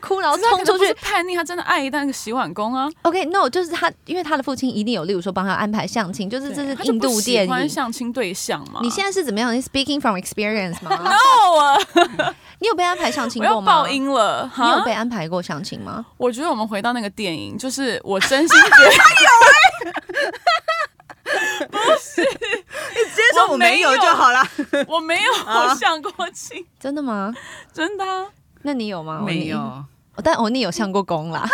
哭，然后冲出去。叛逆，她真的爱那个洗碗工啊。OK，no，、就是她，因为她的父亲一定有，例如说帮她安排相亲，就是这是印度电影。欢相亲对象嘛？你现在是怎么样？你 speaking from experience 吗？[LAUGHS] 够了，[LAUGHS] 你有被安排相亲我要过吗？爆音了。你有被安排过相亲吗？我觉得我们回到那个电影，就是我真心觉得 [LAUGHS] 有、欸。[LAUGHS] 不是，[LAUGHS] 你直接说我没有就好了。我没有相过亲，真的吗？真的啊、那你有吗？没有，哦，但欧尼有上过工啦。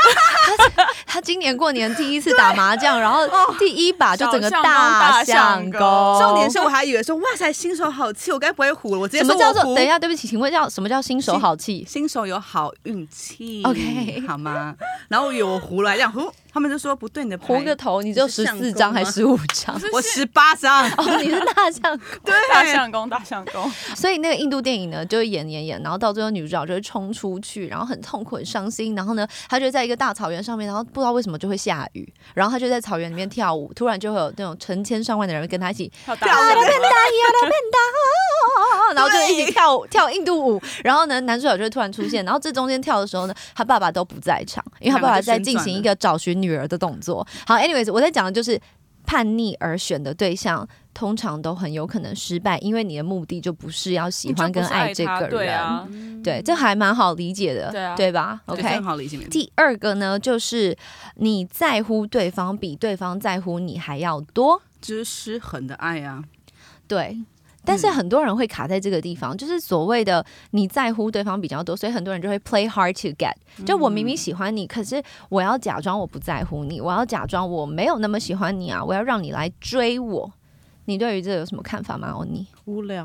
他 [LAUGHS] 他今年过年第一次打麻将，然后第一把就整个大大相相公公。重点是我还以为说哇塞，新手好气，我该不会胡了？我直接什么叫做？说等一下，对不起，请问叫什么叫新手好气？新手有好运气 OK 好吗？然后我以为我胡了，还这样胡，他们就说不对，你的牌胡个头，你只有十四张还是十五张？我十八张，[LAUGHS] 哦，你是大象公。[LAUGHS] 对，大象公，大象公，所以那个印度电影呢，就会演演演，然后到最后女主角就会冲出去，然后很痛苦、很伤心，然后呢，她就在一个大草原上面，然后不知道为什么就会下雨，然后她就在草原里面跳舞，突然就会有那种成千上万的人跟她一起跳大然后就一起 [LAUGHS] 跳舞跳印度舞，然后呢，男主角就会突然出现，然后这中间跳的时候呢，他爸爸都不在场，因为他爸爸在进行一个找寻女儿的动作。好，anyways，我在讲的就是叛逆而选的对象。通常都很有可能失败，因为你的目的就不是要喜欢跟爱这个人，对啊，对这还蛮好理解的，对啊吧？OK，很好理解。第二个呢，就是你在乎对方比对方在乎你还要多，就是失衡的爱啊，对。但是很多人会卡在这个地方，就是所谓的你在乎对方比较多，所以很多人就会 play hard to get。就我明明喜欢你，可是我要假装我不在乎你，我要假装我没有那么喜欢你啊，我要让你来追我。你对于这有什么看法吗？欧尼？无聊，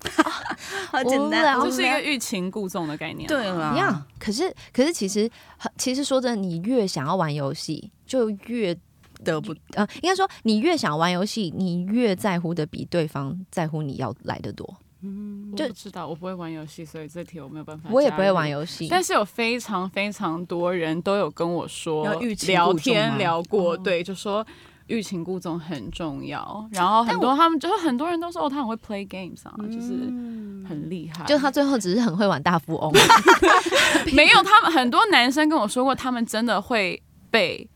[LAUGHS] 好无聊简单，就是一个欲擒故纵的概念。对了一样，可是可是其实其实说真的，你越想要玩游戏，就越得不呃，应该说你越想玩游戏，你越在乎的比对方在乎你要来的多。我就不知道，我不会玩游戏，所以这题我没有办法。我也不会玩。游戏，但是有非常非常多人都有跟我说要聊天聊过，对，就说欲擒故纵很重要。然后很多他们就是很多人都说哦，他很会 play games 啊，就是很厉害。就他最后只是很会玩大富翁。[LAUGHS] 没有他们很多男生跟我说过，他们真的会被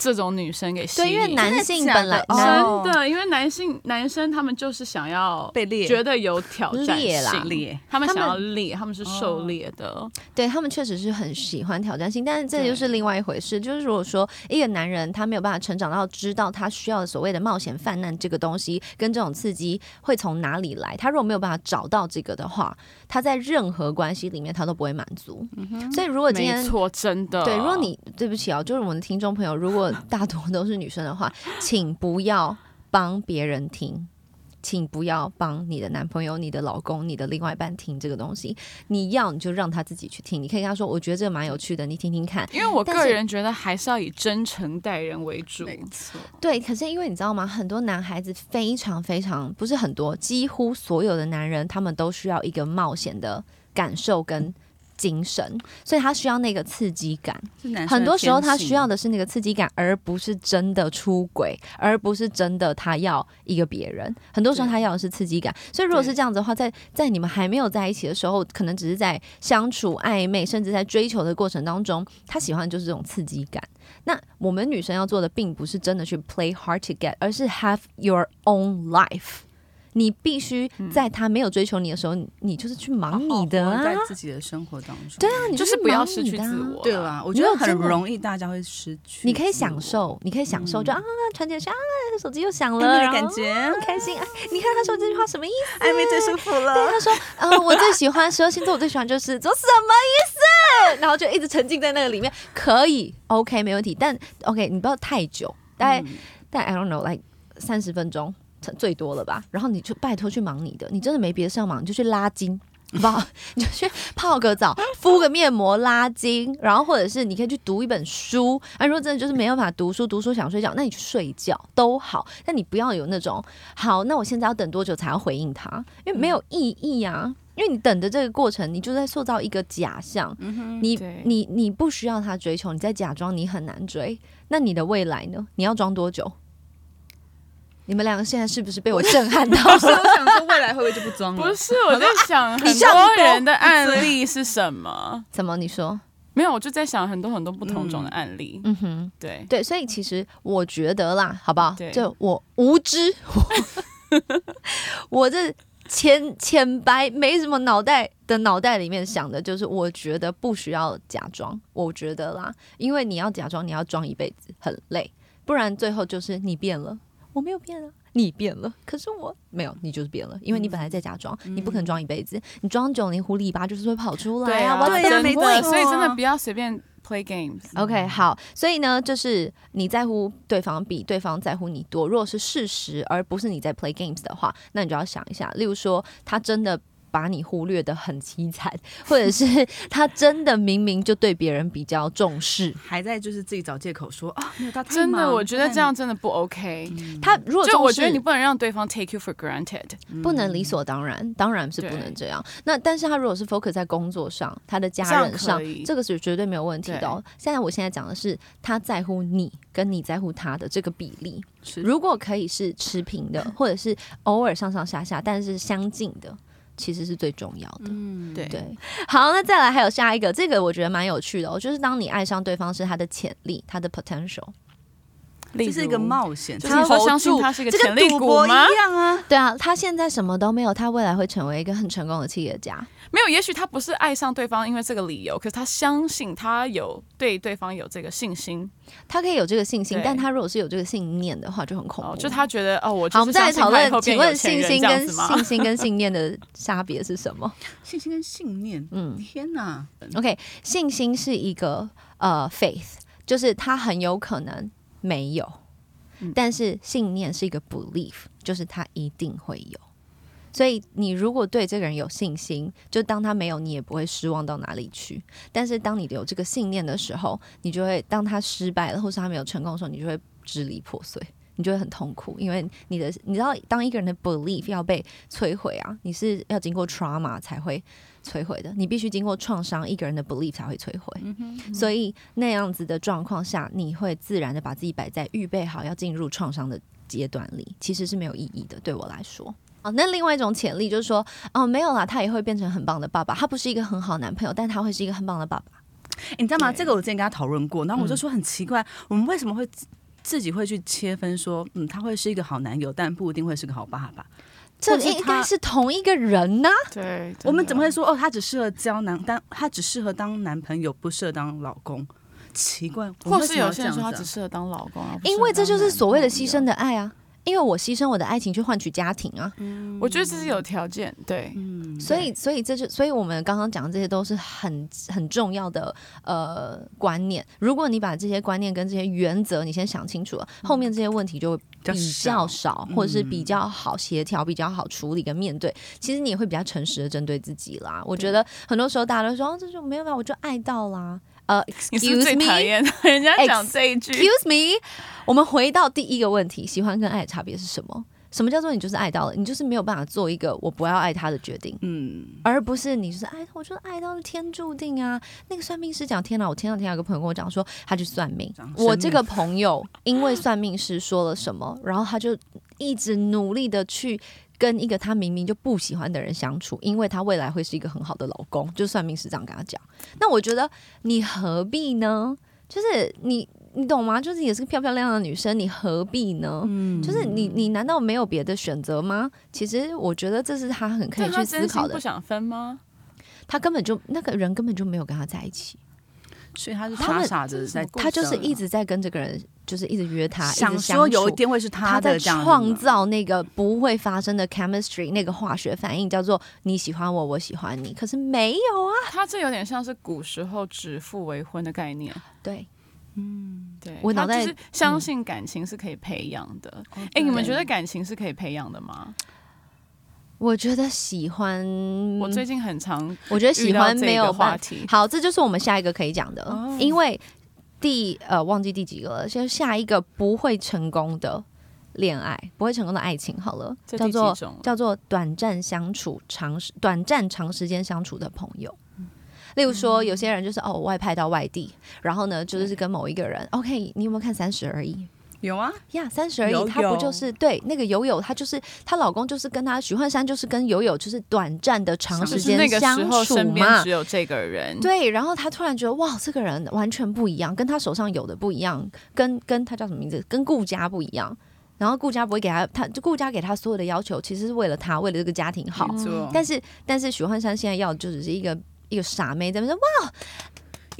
这种女生给吸引对，因为男性本来真的，因为男性男生他们就是想要被猎觉得有挑战性，猎他们想要猎，他们是狩猎的。对他们确实是很喜欢挑战性，但是这对就是另外一回事。就是如果说一个男人他没有办法成长到知道他需要的所谓的冒险泛滥这个东西跟这种刺激会从哪里来，他如果没有办法找到这个的话，他在任何关系里面他都不会满足。所以如果今天错，真的。对，如果你对不起啊，就是我们的听众朋友，如果大多都是女生的话，[LAUGHS] 请不要帮别人听。请不要帮你的男朋友、你的老公、你的另外一半听这个东西。你要你就让他自己去听。你可以跟他说：“我觉得这个蛮有趣的，你听听看。因为我个人觉得还是要以真诚待人为主。没错，”对，可是因为你知道吗？很多男孩子非常非常不是很多，几乎所有的男人他们都需要一个冒险的感受跟精神，所以他需要那个刺激感。很多时候他需要的是那个刺激感，而不是真的出轨，而不是真的他要一个别人。很多时候他要的是刺激感，所以如果是这样子的话，在在你们还没有在一起的时候，可能只是在相处暧昧，甚至在追求的过程当中，他喜欢的就是这种刺激感。那我们女生要做的，并不是真的去 play hard to get，而是 have your own life。你必须在他没有追求你的时候，你你就是去忙你的啊，好好在自己的生活当中。对啊，你就是不要失去自我。对啦，我觉得很容易大家会失去。你可以享，受，你可以享受，就啊，传简讯啊，手机又响了，感觉很开心。哎，你看他说这句话什么意思？暧昧最舒服了。对，他说，呃，[LAUGHS] 我最喜欢十二星座，我最喜欢就是做什么意思？然后就一直沉浸在那个里面，可以，OK，没问题。但 OK，你不要太久，大概、大概 I don't know，like 三十分钟最多了吧？然后你就拜托去忙你的，你真的没别的事要忙，你就去拉筋。[LAUGHS] 好不好？[LAUGHS] 你就去泡个澡，敷个面膜，拉筋，然后或者是你可以去读一本书。啊，如果真的就是没有办法读书，读书想睡觉，那你去睡觉都好。但你不要有那种好，那我现在要等多久才要回应他？因为没有意义啊。因为你等的这个过程，你就在塑造一个假象。你你你不需要他追求，你在假装你很难追。那你的未来呢？你要装多久？你们两个现在是不是被我震撼到所以？我想说，未来会不会就不装了？不是我在想很上多人的案例是什么？怎么你说？没有，我就在想很多很多不同种的案例。嗯哼，对，对，所以其实我觉得啦，好不好？对就我无知，我 [LAUGHS] 这浅浅白没什么脑袋的脑袋里面想的就是，我觉得不需要假装。我觉得啦，因为你要假装，你要装一辈子，很累，不然最后就是你变了，我没有变啊。你变了，可是我没有，你就是变了，因为你本来在假装，你不可能装一辈子，你装久，你狐狸尾巴就是会跑出来啊。对啊没错 point？所以真的不要随便 play games。OK，好，所以呢，就是你在乎对方比对方在乎你多。如果是事实，而不是你在 play games 的话，那你就要想一下，例如说，他真的把你忽略的很凄惨，[LAUGHS] 或者是他真的明明就对别人比较重视。[LAUGHS] 还在就是自己找借口说啊，没有他真的，我觉得这样真的不 OK。他如果就我觉得你不能让对方 take you for granted。不能理所当然，当然是不能这样。那但是他如果是 focus 在工作上，他的家人上这个是绝对没有问题的、哦。现在我现在讲的是他在乎你跟你在乎他的这个比例，是如果可以是持平的，[LAUGHS] 或者是偶尔上上下下，但是相近的。其实是最重要的，嗯，对对。好，那再来还有下一个，这个我觉得蛮有趣的哦，就是当你爱上对方是他的潜力，他的 potential，这是一个冒险，就是他你说相信他是一个这潜力股赌博一样啊。对啊，他现在什么都没有，他未来会成为一个很成功的企业家。没有，也许他不是爱上对方，因为这个理由，可是他相信他有对对方有这个信心，他可以有这个信心，但他如果是有这个信念的话，就很恐怖。哦，就他觉得哦，我好，就是我们再来讨论，请问信心跟？信心跟信念的差别是什么 [LAUGHS] 信心跟信念，嗯天哪？[LAUGHS] OK，信心是一个呃 faith，就是他很有可能没有，嗯但是信念是一个 belief，就是他一定会有。所以你如果对这个人有信心，就当他没有，你也不会失望到哪里去。但是当你有这个信念的时候，你就会当他失败了，或是他没有成功的时候，你就会支离破碎。你就会很痛苦，因为你的你知道，当一个人的 belief 要被摧毁啊，你是要经过 trauma 才会摧毁的，你必须经过创伤，一个人的 belief 才会摧毁。所以那样子的状况下，你会自然的把自己摆在预备好要进入创伤的阶段里，其实是没有意义的。对我来说。哦，那另外一种潜力就是说，哦，没有啦，他也会变成很棒的爸爸。他不是一个很好男朋友，但他会是一个很棒的爸爸。欸你知道吗？这个我之前跟他讨论过，然后我就嗯说很奇怪，我们为什么会自自己会去切分说，嗯，他会是一个好男友，但不一定会是个好爸爸。这应该是同一个人呐、对，我们怎么会会？说哦，他只适合交男，但他只适合当男朋友，不适合当老公？奇怪，或是有些人说他只适合当老公啊，因为这就是所谓的牺牲的爱啊。因为我牺牲我的爱情去换取家庭啊，我觉得这是有条件，对，嗯，所以所以这就所以我们刚刚讲的这些都是很很重要的呃观念。如果你把这些观念跟这些原则你先想清楚了，后面这些问题就会比比较少，或者是比较好协调、比较好处理跟面对。其实你也会比较诚实的针对自己啦。我觉得很多时候大家都说哦，这就没有办法，我就爱到啦。呃，excuse 讨 me。厌 [LAUGHS] 人家讲这一句？Excuse me，我们回到第一个问题，喜欢跟爱的差别是什么？什么叫做你就是爱到了？你就是没有办法做一个我不要爱他的决定，嗯，而不是你就是爱，我就是爱到了天注定啊。那个算命师讲，天哪！我前两天有个朋友跟我讲说，他去算命讲，我这个朋友因为算命师说了什么，然后他就一直努力的去。跟一个他明明就不喜欢的人相处，因为他未来会是一个很好的老公，就算命师这样跟他讲。那我觉得你何必呢？就是你，你懂吗？就是也是个漂漂亮亮的女生，你何必呢？嗯就是你，你难道没有别的选择吗？其实我觉得这是他很可以去思考的不。想分吗？他根本就那个人根本就没有跟他在一起，所以他是他傻傻的在，他就是一直在跟这个人，就是一直约他，一想说有一。天会是他在的这样创造那个不会发生的 chemistry，那个化学反应叫做你喜欢我，我喜欢你。可是没有啊，他这有点像是古时候指腹为婚的概念。对，嗯对，我脑袋就是相信感情是可以培养的。哎、对你们觉得感情是可以培养的吗？我觉得喜欢，我最近很常我觉得喜欢没有个话题。好，这就是我们下一个可以讲的，哦因为第呃忘记第几个了，就下一个不会成功的恋爱，不会成功的爱情，好了，叫做叫做短暂相处、长时短暂长时间相处的朋友。例如说，有些人就是哦，外派到外地，然后呢，就是跟某一个人，OK，你有没有看《三十而已》？有啊，呀，三十而已，她不就是对那个友友，她就是她老公，就是跟她许幻山，就是跟友友，就是短暂的长时间相处嘛身边只。有这个人，对，然后她突然觉得哇，这个人完全不一样，跟她手上有的不一样，跟跟他叫什么名字，跟顾家不一样。然后顾家不会给他，他就顾家给他所有的要求，其实是为了他，为了这个家庭好。但是但是许幻山现在要的就只是一个一个傻妹在那边说哇，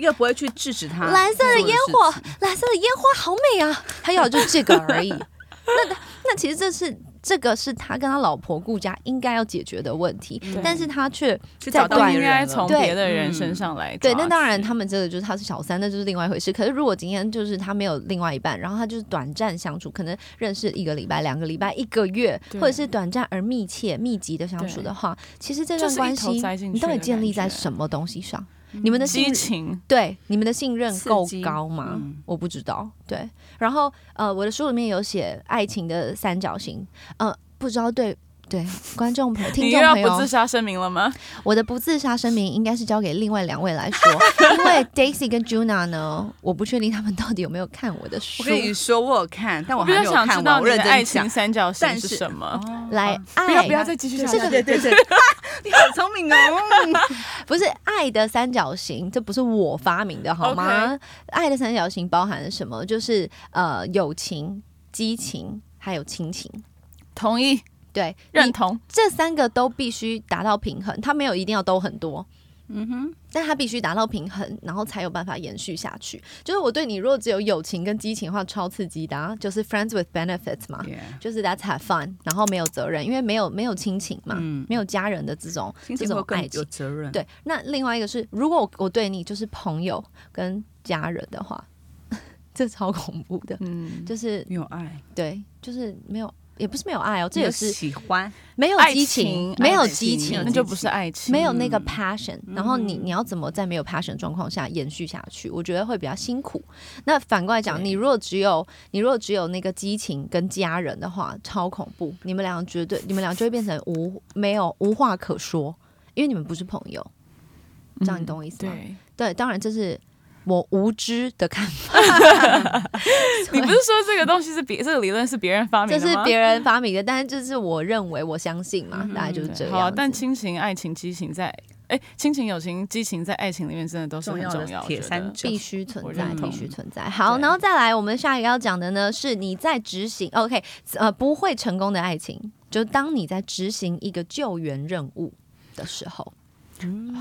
一个不会去制止他蓝色的烟火，蓝色的烟花好美啊！他要的就是这个而已。[LAUGHS] 那那其实这是这个是他跟他老婆顾家应该要解决的问题，但是他却去在对从别的人嗯身上来对，抓那当然他们这个就是他是小三，那就是另外一回事。可是如果今天就是他没有另外一半，然后他就是短暂相处，可能认识一个礼拜、两个礼拜、一个月，或者是短暂而密切、密集的相处的话，其实这段关系你到底建立在什么东西上？你们的信激情，对你们的信任够高吗？嗯我不知道。对，然后呃，我的书里面有写爱情的三角形，呃，不知道对。对观众朋友、[LAUGHS] 听众朋友，不自杀声明了吗？我的不自杀声明应该是交给另外两位来说，[LAUGHS] 因为 Daisy 跟 Juna 呢，我不确定他们到底有没有看我的书我。跟你说，我有看，但我比还没有较想知看完。我认道你的爱情，三角形是是什么？来，爱不要不要再继续下去。对对对对，[LAUGHS] 你好聪明哦。不是爱的三角形，这不是我发明的好吗爱的三角形包含了什么？就是呃，友情、激情还有亲情。同意对，认同。这三个都必须达到平衡，它没有一定要都很多，嗯哼，但它必须达到平衡，然后才有办法延续下去。就是我对你，如果只有友情跟激情的话，超刺激的、啊，就是 friends with benefits 嘛。就是 that's have fun，然后没有责任，因为没有没有亲情嘛，嗯没有家人的这种这种爱情有。责任。，对，那另外一个是，如果我我对你就是朋友跟家人的话，[LAUGHS] 这超恐怖的，嗯，就是没有爱，对，就是没有，也不是没有爱哦，这也是喜欢。没有激情情，没有激情那就不是爱情，没有那个嗯 passion，、然后你你要怎么在没有 passion 状况下延续下去？我觉得会比较辛苦。那反过来讲，你如果只有你如果只有那个激情跟家人的话，超恐怖，你们俩绝对你们俩就会变成无没有无话可说，因为你们不是朋友。这样你懂我意思吗？对，对，当然这是我无知的看法，[LAUGHS] 你不是说这个东西是别这个理论是别人发明的吗？这是别人发明的，但是这是我认为我相信嘛，大概就是这样。好啊，但亲情、爱情、激情在哎，亲情、友情、激情，在爱情里面真的都是很重要，铁三角必须存在，必须存在。好，然后再来，我们下一个要讲的呢，是你在执行 OK 呃不会成功的爱情，就当你在执行一个救援任务的时候，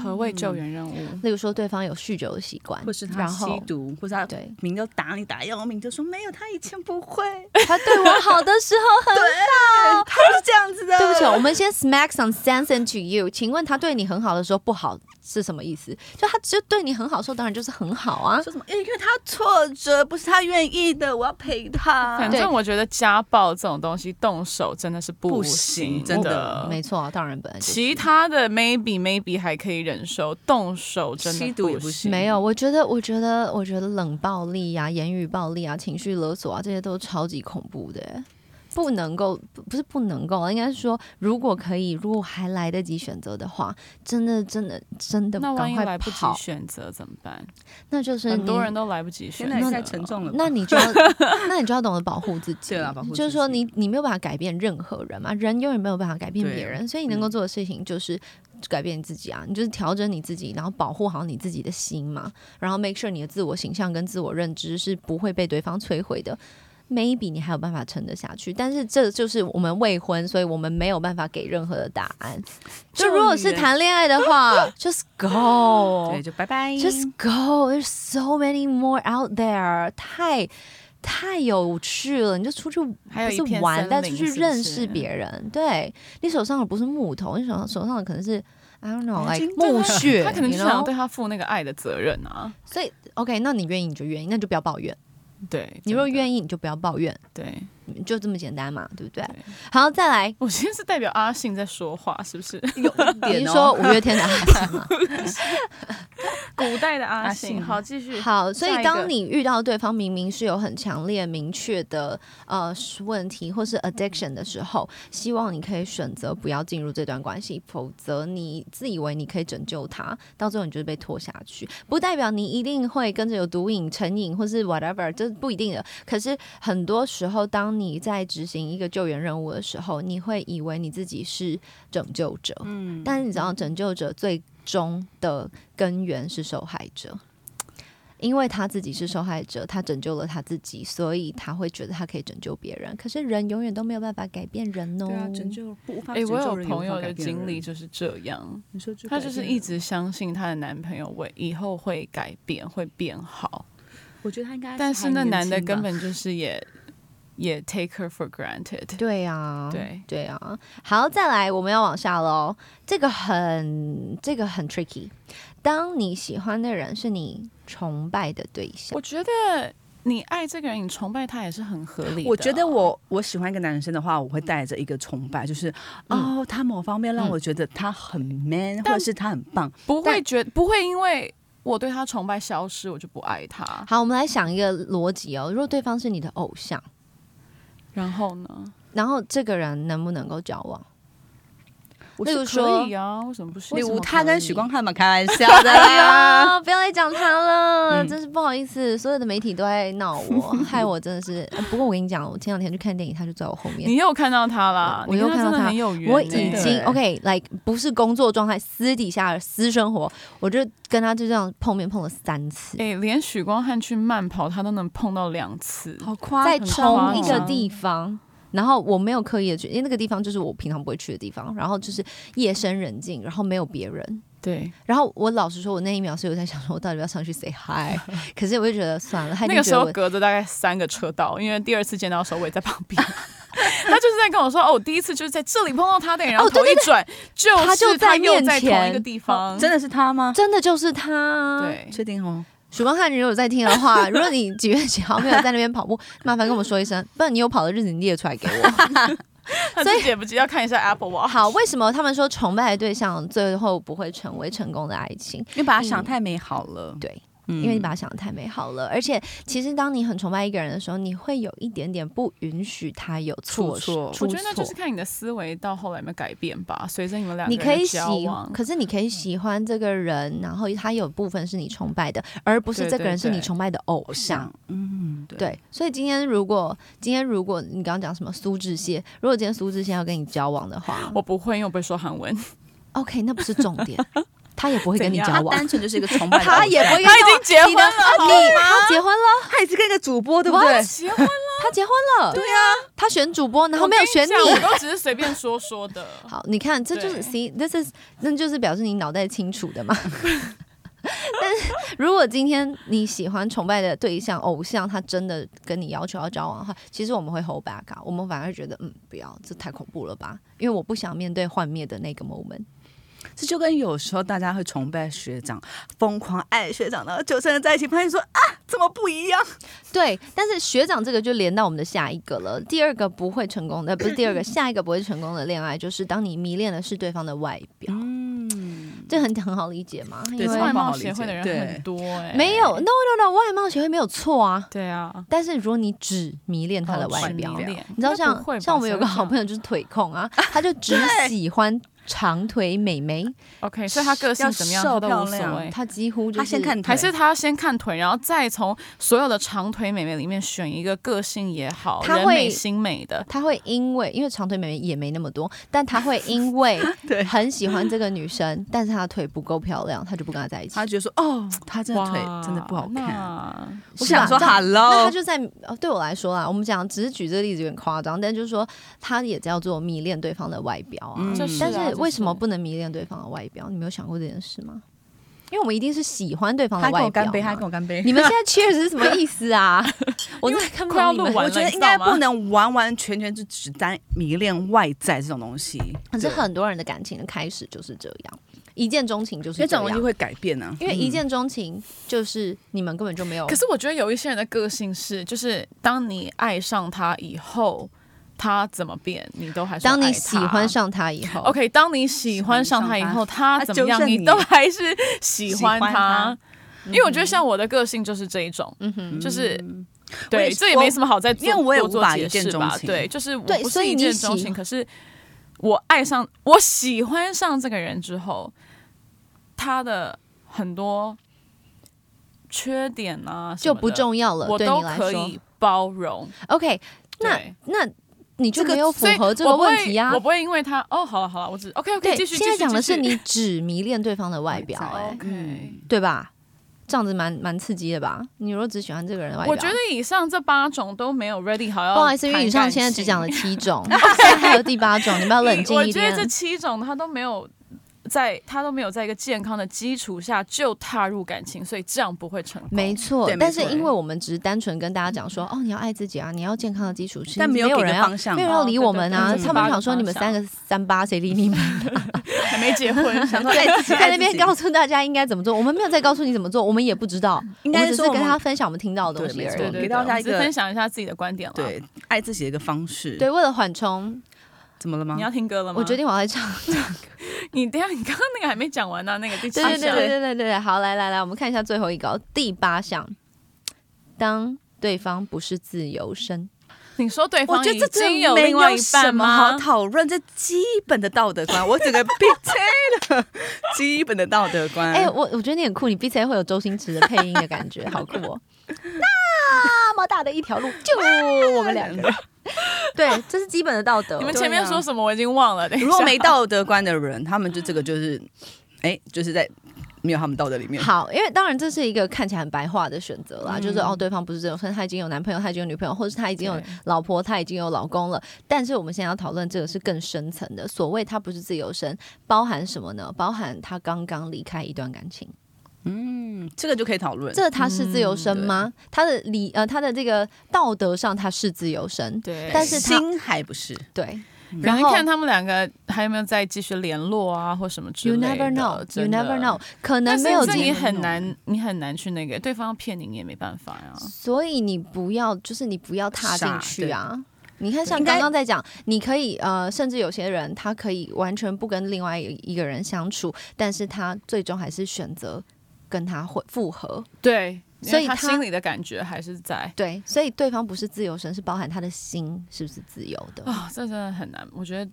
何谓救援任务？例如说对方有酗酒的习惯，或是他吸毒，或是他对明就打你打要命，就说没有，他以前不会，他对我好的时候很 [LAUGHS] 他不是这样子的。对不起，我们先 smack some sense into you。请问他对你很好的时候不好是什么意思？就他只有对你很好的时候，当然就是很好啊。说什么？因为他挫折，不是他愿意的，我要陪他。反正我觉得家暴这种东西，动手真的是不行行真的没错啊，当然本来就是其他的 maybe maybe 还可以忍受，动手真的吸毒也不不行没有，我觉得，我觉得，我觉得冷暴力啊、言语暴力啊、情绪勒索啊，这些都超级恐怖的耶。不能够，不不是不能够，应该是说，如果可以，如果还来得及选择的话，真的，真的，真的那万赶快一来不及跑，选择怎么办？那就是很多你人都来不及选择，太沉重了吧。那你就要，[LAUGHS] 那你就要懂得保护自己。对啊保护就是说你，你没有办法改变任何人嘛，人永远没有办法改变别人，所以你能够嗯做的事情就是改变你自己啊，你就是调整你自己，然后保护好你自己的心嘛，然后 make sure 你的自我形象跟自我认知是不会被对方摧毁的。Maybe 你还有办法撑得下去，但是这就是我们未婚，所以我们没有办法给任何的答案。就如果是谈恋爱的话，[LAUGHS] just go，对，就拜拜。Just go. There's so many more out there. 太太有趣了，你就出去不是玩，但出去认识别人。对你手上的不是木头，你手上手上的可能是 I don't know 毛 like 巾木屑，他可能就想要对他负那个爱的责任啊。所以 OK，那你愿意你就愿意，那就不要抱怨。对，你若真的。愿意，你就不要抱怨，对，就这么简单嘛，对不对？对好，再来，我今天是代表阿信在说话，是不是？[LAUGHS] 有一点说五月天的阿信吗？[LAUGHS] 古代的阿阿信，好，继续。好，所以当你遇到对方明明是有很强烈、明确的呃问题或是 addiction 的时候，希望你可以选择不要进入这段关系，否则你自以为你可以拯救他，到最后你就是被拖下去。不代表你一定会跟着有毒瘾、成瘾或是 whatever，这是不一定的。可是很多时候，当你在执行一个救援任务的时候，你会以为你自己是拯救者，嗯，但是你知道，拯救者最终的根源是受害者，因为他自己是受害者，他拯救了他自己，所以他会觉得他可以拯救别人。可是人永远都没有办法改变人哦。对啊，拯救不无法哎、拯救我有朋友的经历就是这样，你说就她改变人就是一直相信她的男朋友会以后会改变，会变好，我觉得他应该，但是那男的根本就是也也 take her for granted。对啊，对对啊。好，再来，我们要往下喽。这个很，这个很 tricky。当你喜欢的人是你崇拜的对象我，觉得你爱这个人，你崇拜他也是很合理的啊。我觉得我我喜欢一个男生的话，我会带着一个崇拜，就是、哦，他某方面让嗯我觉得他很 man，、或者是他很棒。不会觉不会因为我对他崇拜消失，我就不爱他。好，我们来想一个逻辑哦。如果对方是你的偶像，然后呢？然后这个人能不能够交往？我例如是说可以啊，为什么不行？例如他跟许光汉嘛，开玩笑的哎啦。[LAUGHS] 呀，不要再讲他了，嗯真是不好意思，所有的媒体都在闹我，[LAUGHS] 害我真的是。呃不过我跟你讲，我前两天去看电影，他就在我后面。你又看到他啦，我又看到他很有缘欸。我已经 OK，like 不是工作状态，私底下的私生活，我就跟他就这样碰面碰了三次，哎、连许光汉去慢跑，他都能碰到两次。好夸张在同一个地方。然后我没有刻意的去，因为那个地方就是我平常不会去的地方，然后就是夜深人静，然后没有别人，对，然后我老实说，我那一秒是有在想说，我到底要不要上去 say hi，[LAUGHS] 可是我就觉得算了，那个时候隔着大概三个车道，因为第二次见到的时候我也在旁边。[LAUGHS] 他就是在跟我说：“哦，我第一次就是在这里碰到他的，然后头一转，就他就在是他又面在同前一个地方。真的是他吗？真的就是他。，对，确定哦。曙光汉，你如果在听的话，[LAUGHS] 如果你几月几号没有在那边跑步，[LAUGHS] 麻烦跟我们说一声，不然你有跑的日子你列出来给我。[LAUGHS] 他自己也不急，要看一下 Apple Watch。好，为什么他们说崇拜的对象最后不会成为成功的爱情？因为把它想太美好了，对，嗯因为你把它想的太美好了，而且其实当你很崇拜一个人的时候，你会有一点点不允许他有错出错我觉得那就是。看你的思维到后来有没有改变吧。随着你们两个人你可以喜可是你可以喜欢这个人，然后他有部分是你崇拜的，而不是这个人是你崇拜的偶偶像像。，嗯，对，对，所以今天如果今天如果你刚刚讲什么苏志燮，如果今天苏志燮要跟你交往的话我不会，因为我不会说韩文。，OK，那不是重点。[LAUGHS] 他也不会跟你交往，单纯就是一个崇拜 [LAUGHS] 他也不会跟他已你交往。经结婚了，好你他结婚了，他也是跟一个主播，对不对？结婚了，他结婚了，对啊，他选主播，然后没有选你。我都只是随便说说的。[LAUGHS] 好，你看，这就是对。see this is 那就是表示你脑袋清楚的嘛。[LAUGHS] 但是如果今天你喜欢崇拜的对象偶像，他真的跟你要求要交往的话，其实我们会 hold back 啊，我们反而觉得嗯，不要，这太恐怖了吧，因为我不想面对幻灭的那个 moment。这就跟有时候大家会崇拜学长，疯狂爱学长，然后九成人在一起，发现说啊，怎么不一样？对，但是学长这个就连到我们的下一个了。第二个不会成功的，不是第二个，下一个不会成功的恋爱，就是当你迷恋的是对方的外表，嗯，这很很好理解嘛？因为对外貌协会的人很多哎，没有 no no no，外貌协会没有错啊。对啊，但是如果你只迷恋他的哦外表，你知道像像我们有个好朋友友就是腿控啊，他就只喜欢长腿美眉，，OK，所以她个性怎么样要瘦他都无所谓。她几乎就是他先看腿还是她要先看腿，然后再从所有的长腿美眉里面选一个个性也好、他会人美心美的。他会因为因为长腿美眉也没那么多，但他会因为 [LAUGHS] 对很喜欢这个女生，但是她的腿不够漂亮，她就不跟她在一起。她觉得说哦，她这个腿真的不好看。那我想说是吧这样那他，Hello，就在呃对我来说啦，我们讲只是举这个例子有点夸张，但就是说他也叫做迷恋对方的外表啊。嗯但啊是为什么不能迷恋对方的外表？你没有想过这件事吗？因为我们一定是喜欢对方的外表干杯，他跟我干杯。你们现在 cheers 是什么意思啊？我在看快要你我觉得应该不能完完全全就只单迷恋外在这种东西，可是很多人的感情的开始就是这样，一见钟情就是这样。东西会改变呢。嗯因为一见钟情就是你们根本就没有，可是我觉得有一些人的个性是，就是当你爱上他以后，他怎么变，你都还是当你喜欢上他以后。OK，当你喜欢上他以后，他怎么样，你。你都还是喜欢他。他。因为我觉得像我的个性就是这一种，嗯哼，就是对，这也没什么好在因为我也做无法一解释吧。见钟情。对，就是我对不是一见钟情，可是我爱上我喜欢上这个人之后，他的很多缺点啊就不重要了，我都可以包容。OK，那那你就没有符合这个问题啊我。不会因为他哦，好了好了，我只 OK OK，继续。现在讲的是你只迷恋对方的外表、哎，OK。对吧？这样子蛮蛮刺激的吧？你如果只喜欢这个人的外表，我觉得以上这八种都没有 ready 好要。不好意思，因为以上现在只讲了。七种，[LAUGHS] 现在还有第八种，你们要冷静一点我觉得这。七种他都没有在，他都没有在一个健康的基础下就踏入感情，所以这样不会成功。没错但是因为我们只是单纯跟大家讲说，哦，你要爱自己啊，你要健康的基础，但没有人要没有人要理我们啊。他们嗯想说你们三个三八，谁理你们？[LAUGHS] 还没结婚，[LAUGHS] 想说爱自己，在那边告诉大家应该怎么做，我们没有再告诉你怎么做，我们也不知道，应该只是跟他分享我们听到的东西而已。对对对，给大家一分享一下自己的观点了。，对爱自己的一个方式。对，，为了缓冲，怎么了吗你？要听歌了吗？我决定我要唱。你等下，你刚刚那个还没讲完呢、那个第七对对对项对对对对，好，来来来，我们看一下最后一个哦第八项，当对方不是自由身。你说对方已我觉得这经有没另外一什半么好？讨论，这基本的道德观，我整个 B T 了，基本的道德观。[LAUGHS] 哎、我我觉得你很酷，你 B C 会有周星驰的配音的感觉，好酷哦！那么大的一条路，就我们两个人。[LAUGHS] 对，这是基本的道德。你们前面说什么我已经忘了。如果没道德观的人，他们就这个就是，哎，就是在没有他们道德里面。好，因为当然这是一个看起来很白话的选择啦，嗯就是哦，对方不是这种身，他已经有男朋友，他已经有女朋友，或者是他已经有老婆，他已经有老公了。但是我们现在要讨论这个是更深层的，所谓他不是自由身，包含什么呢？包含他刚刚离开一段感情，嗯，这个就可以讨论。这他是自由身嗯吗？他的理呃，他的这个道德上他是自由身，对，但是他心还不是。对。可然后看他们两个还有没有再继续联络啊，或什么之类的 You。never know, you never know，可能没有你很难，你很难去那个对方要骗你，你也没办法呀。所以你不要，就是你不要踏进去啊。你看，像刚刚在讲，你可以呃，甚至有些人他可以完全不跟另外一个人相处，但是他最终还是选择跟他会复合。对所以他他心里的感觉还是在。对，所以对方不是自由身，是包含他的心是不是自由的。啊、这真的很难，我觉得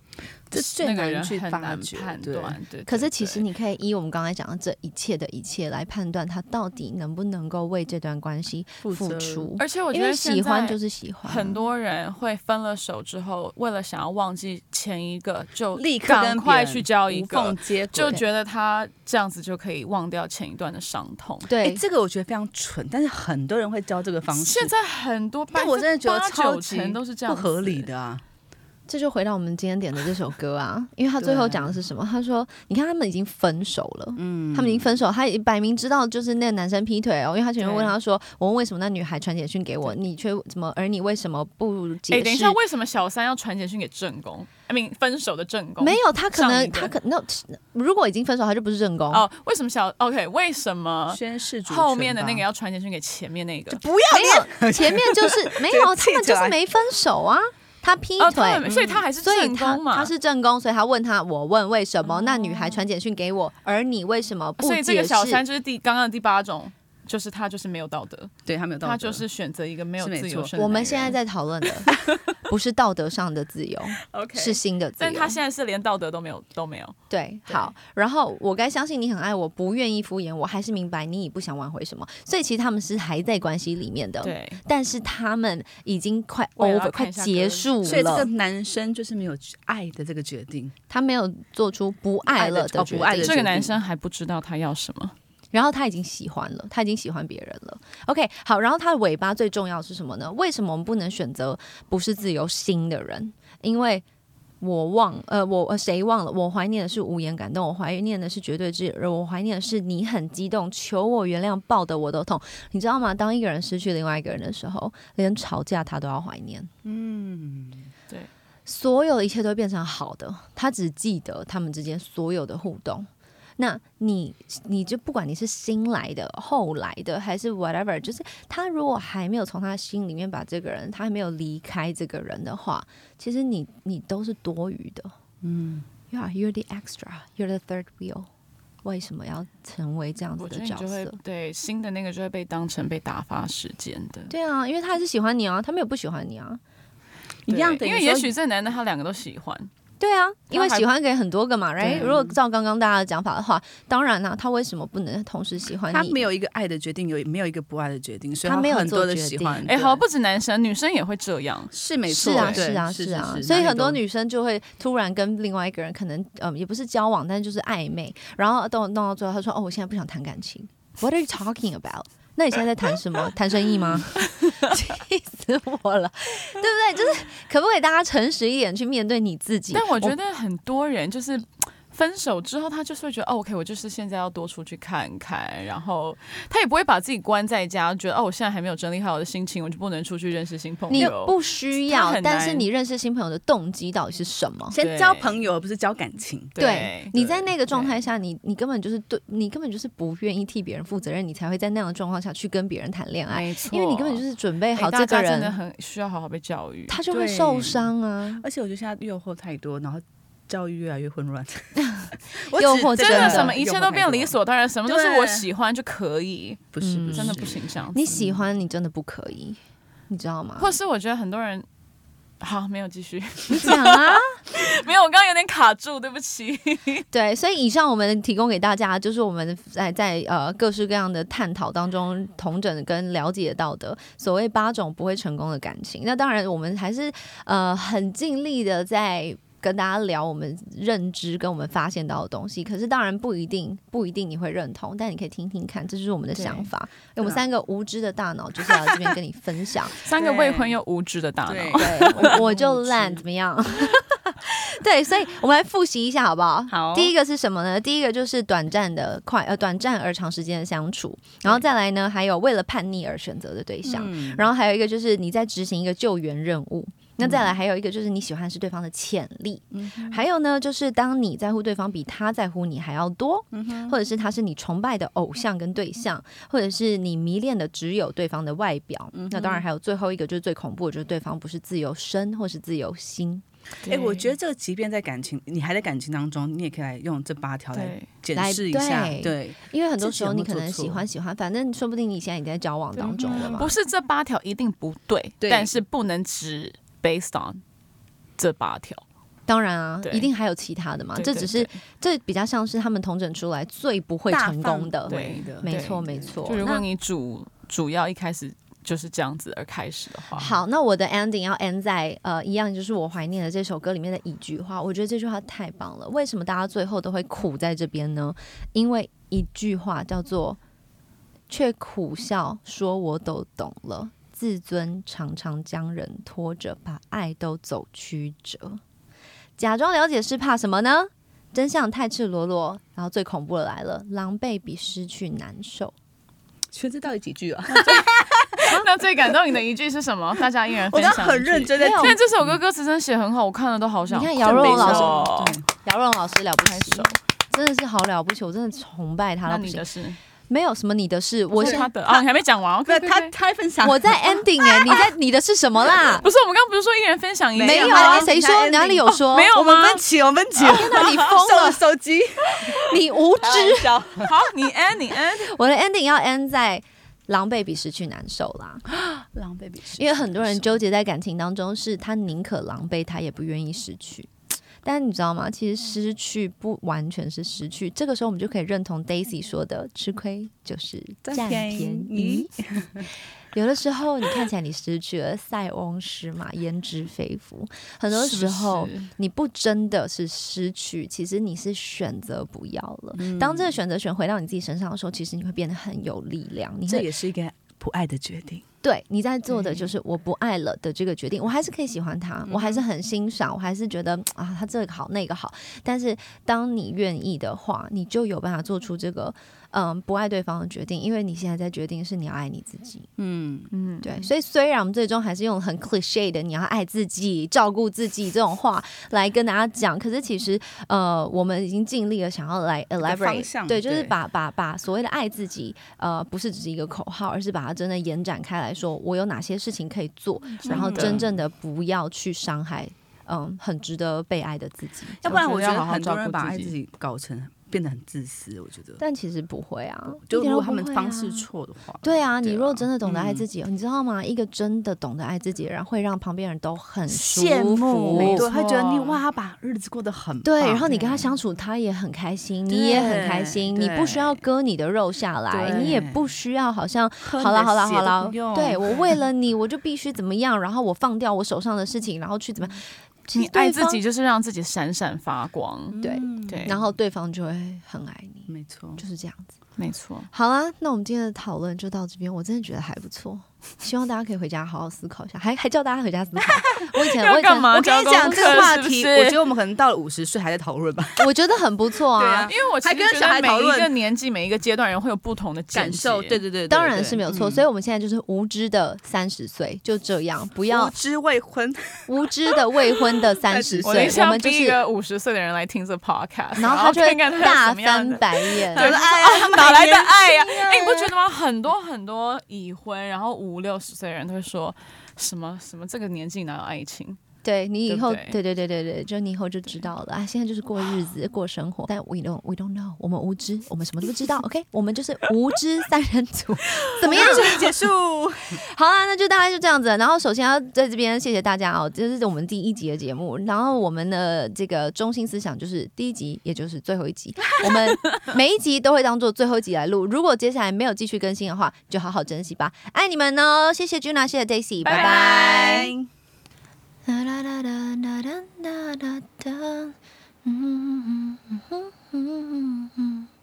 这最那个人难去判断。对，可是其实你可以依我们刚才讲的这一切的一切来判断他到底能不能够为这段关系付出。而且我觉得喜欢就是喜欢啊，很多人会分了手之后，为了想要忘记前一个，就立刻跟赶快去交一无缝个，接就觉得他这样子就可以忘掉前一段的伤痛。哎、对，这个我觉得非常蠢，但是很多人会教这个方式，现在很多，但我真的觉得超级九成都是这样不合理子。的啊。这就回到我们今天点的这首歌啊，因为他最后讲的是什么？他说：“你看他们已经分手了，嗯，他们已经分手，他也摆明知道就是那个男生劈腿哦，因为他前面问他说：‘我问为什么那女孩传简讯给我，你却怎么？而你为什么不解哎，？’等一下，为什么小三要传简讯给正宫？I mean，分手的正宫没有，他可能他可那如果已经分手，他就不是正宫。哦？为什么小 OK？为什么宣誓主后面的那个要传简讯给前面那个？不要没有，前面就是 [LAUGHS] 没有，他们就是没分手啊。他劈哦，腿，所以他还是正宫嘛？他是正宫，所以他问他，我问为什么、那女孩传简讯给我，而你为什么不所以这个解释？小三就是第刚刚的第八种，就是他就是没有道德，对他没有道德，他就是选择一个没有自由。我们现在在讨论的不是道德上的自由，[LAUGHS] OK，是新的自由。但他现在是连道德都没有都没有。对，对好，然后我该相信你很爱我，不愿意敷衍我，还是明白你已不想挽回什么，所以其实他们是还在关系里面的，，对，但是他们已经快 over，快结束了所以这个，男生就是没有爱的这个决定，他没有做出不爱了的哦决定不爱的这个男生还不知道他要什么。然后他已经喜欢了，他已经喜欢别人了。OK，好，然后他的尾巴最重要是什么呢？为什么我们不能选择不是自由心的人？因为我忘，呃，我呃谁忘了？我怀念的是无言感动，我怀念的是绝对炙热，我怀念的是你很激动，求我原谅，抱得我都痛。你知道吗？当一个人失去另外一个人的时候，连吵架他都要怀念。嗯，对，所有的一切都变成好的，他只记得他们之间所有的互动。那你你就不管你是新来的、后来的，还是 whatever，就是他如果还没有从他心里面把这个人，他还没有离开这个人的话，其实你你都是多余的。嗯，Yeah, you're the extra, you're the third wheel。为什么要成为这样子的角色？对新的那个就会被当成被打发时间的。对啊，因为他还是喜欢你啊，他没有不喜欢你啊。一样的，因为也许这男的他两个都喜欢，对啊，因为喜欢给很多个嘛，right？如果照刚刚大家的讲法的话，当然啦、他为什么不能同时喜欢你？他没有一个爱的决定，有没有一个不爱的决定，所以他没有很多的喜欢。哎，对好，不止男生，女生也会这样。是没错，是啊，是啊，是是啊，所以很多女生就会突然跟另外一个人可能，嗯，也不是交往，但是就是暧昧，然后到弄到最后，他说：“哦，我现在不想谈感情。”What are you talking about？那你现在在谈什么？[LAUGHS] 谈生意吗？[LAUGHS] 气死我了，对不对？就是可不可以大家诚实一点去面对你自己？但我觉得很多人就是分手之后，他就是会觉得，哦，OK，我就是现在要多出去看看，然后他也不会把自己关在家，觉得哦，我现在还没有整理好我的心情，我就不能出去认识新朋友你。不需要，但是你认识新朋友的动机到底是什么？先交朋友，而不是交感情。对，你在那个状态下，你你根本就是对，你根本就是不愿意替别人负责任，你才会在那样的状况下去跟别人谈恋爱，没错，因为你根本就是准备好这个人，家真的很需要好好被教育。他就会受伤啊。而且我觉得现在诱惑太多，然后教育越来越混乱。[LAUGHS] 我诱惑真的的什么一切都变理，所当然，什么都是我喜欢就可以，不是嗯真的不行这样。你喜欢，你真的不可以，你知道吗？或是我觉得很多人。好，没有继续，你讲啊，[LAUGHS] 没有，我刚刚有点卡住，对不起。[LAUGHS] 对，所以以上我们提供给大家，就是我们在在呃各式各样的探讨当中，同整跟了解到的所谓八种不会成功的感情。那当然，我们还是呃很尽力的在。跟大家聊我们认知跟我们发现到的东西，可是当然不一定不一定你会认同，但你可以听听看，这就是我们的想法。我们三个无知的大脑就是要来这边跟你分享。[LAUGHS] 三个未婚又无知的大脑，对 [LAUGHS] 对，我我就烂，怎么样？[LAUGHS] 对，所以我们来复习一下好不好？好第一个是什么呢？第一个就是短暂的快呃短暂而长时间的相处，然后再来呢，还有为了叛逆而选择的对象，嗯然后还有一个就是你在执行一个救援任务。那再来还有一个就是你喜欢是对方的潜力，还有呢就是当你在乎对方比他在乎你还要多，或者是他是你崇拜的偶像跟对象，或者是你迷恋的只有对方的外表。那当然还有最后一个就是最恐怖的，就是对方不是自由身或是自由心。哎、我觉得这个即便在感情，你还在感情当中，你也可以来用这八条来对检视一下，对。对，因为很多时候你可能喜欢喜欢，反正说不定你现在已经在交往当中了嘛。不是这八条一定不对，对。但是不能只 based on 这八条。当然啊，一定还有其他的嘛。对对这只是这比较像是他们统整出来最不会成功的大范。围的，没错没错。就如果你主主要一开始就是这样子而开始的话，好，那我的 ending 要 end 在呃一样，就是我怀念的这首歌里面的一句话。我觉得这句话太棒了。为什么大家最后都会苦在这边呢？因为一句话叫做“却苦笑说我都懂了”，自尊常常将人拖着，把爱都走曲折。假装了解是怕什么呢？真相太赤裸裸，然后最恐怖的来了，狼狈比失去难受。全这到底几句啊？[LAUGHS] 那最感动你的一句是什么？大家依然我刚分享一句。很认真在没有现在这首歌歌词真的写很好，我看了都好想你看姚若龙老师哦姚荣老师了不起真的是好了不起，我真的崇拜他到不行那你的。是？没有什么你的事，我现是他的啊，你还没讲完。对他他分享，我在 [LAUGHS] ending 哎、你在你的是什么啦？[LAUGHS] 不是我们刚刚不是说一人分享一个没有有啊，谁说哪里有说？没有我们吗分歧，我们分歧，天哪，你疯了，[LAUGHS] 手机，你无知。好，你 end 你 end，我的 ending 要 end 在狼狈比失去难受啦，[GASPS] 狼狈比因为很多人纠结在感情当中，是他宁可狼狈，他也不愿意失去。但你知道吗？其实失去不完全是失去，这个时候我们就可以认同 Daisy 说的，吃亏就是占便宜。[LAUGHS] 有的时候你看起来你失去了，塞翁失马焉知非福。很多时候你不真的是失去，其实你是选择不要了。当这个选择权回到你自己身上的时候，其实你会变得很有力量。你这也是一个不爱的决定。对你在做的就是我不爱了的这个决定，我还是可以喜欢他，我还是很欣赏，我还是觉得啊他这个好那个好。但是当你愿意的话，你就有办法做出这个嗯不爱对方的决定，因为你现在在决定是你要爱你自己。嗯，嗯，对，所以虽然我们最终还是用很 cliche 的“你要爱自己、照顾自己”这种话 [LAUGHS] 来跟大家讲，可是其实呃，我们已经尽力了，想要来 elaborate，对，就是把把把所谓的爱自己，呃，不是只是一个口号，而是把它真的延展开来说，我有哪些事情可以做，然后真正的不要去伤害，嗯，很值得被爱的自己。要不然我我觉得要好好照顾人把爱自己自己搞成变得很自私，我觉得。但其实不会啊，就如果他们方式啊错的话，对啊，你如果真的懂得爱嗯自己，你知道吗？一个真的懂得爱自己的人，会让旁边人都很羡慕，服。对，会觉得你哇，他把日子过得很对，然后你跟他相处，他也很开心，你也很开心，你不需要割你的肉下来，你也不需要好像好了好啦你的血都好啦不，用对我为了你，我就必须怎么样，然后我放掉我手上的事情，然后去怎么样？其你爱自己就是让自己闪闪发光。对嗯对，然后对方就会很爱你，没错，就是这样子。没错，好啦，那我们今天的讨论就到这边，我真的觉得还不错，[LAUGHS] 希望大家可以回家好好思考一下，还还叫大家回家思考。[LAUGHS] 我以前我以前要干嘛？我跟你讲这个话题，是我觉得我们可能到了五十岁还在讨论吧，[LAUGHS] 我觉得很不错啊对啊。因为我其还跟小实觉得每一个年纪、每一个阶段人会有不同的感受，解对对对，对当然是没有错，嗯所以我们现在就是无知的三十岁，就这样，不要无知未婚，无知的未婚的三十岁我们就是，一个五十岁的人来听这 podcast，然后他就会大翻。白眼。对哎呀，哪来的爱呀、啊哎、你不觉得吗？很多很多已婚，然后五六十岁人都会说什么什么这个年纪哪有爱情？对你以后，对不对对对对就你以后就知道了啊！现在就是过日子、过生活，但 we don't we don't know，我们无知，我们什么都不知道。[LAUGHS] OK，我们就是无知三人组，[LAUGHS] 怎么样？[LAUGHS] 结束，好啊，那就大概就这样子。然后首先要在这边谢谢大家哦，这是我们第一集的节目。然后我们的这个中心思想就是第一集，也就是最后一集，我们每一集都会当做最后一集来录。如果接下来没有继续更新的话，就好好珍惜吧。爱你们哦，谢谢 Juna，谢谢 Daisy，拜拜。Mm-hmm. mm-hmm, mm-hmm, mm-hmm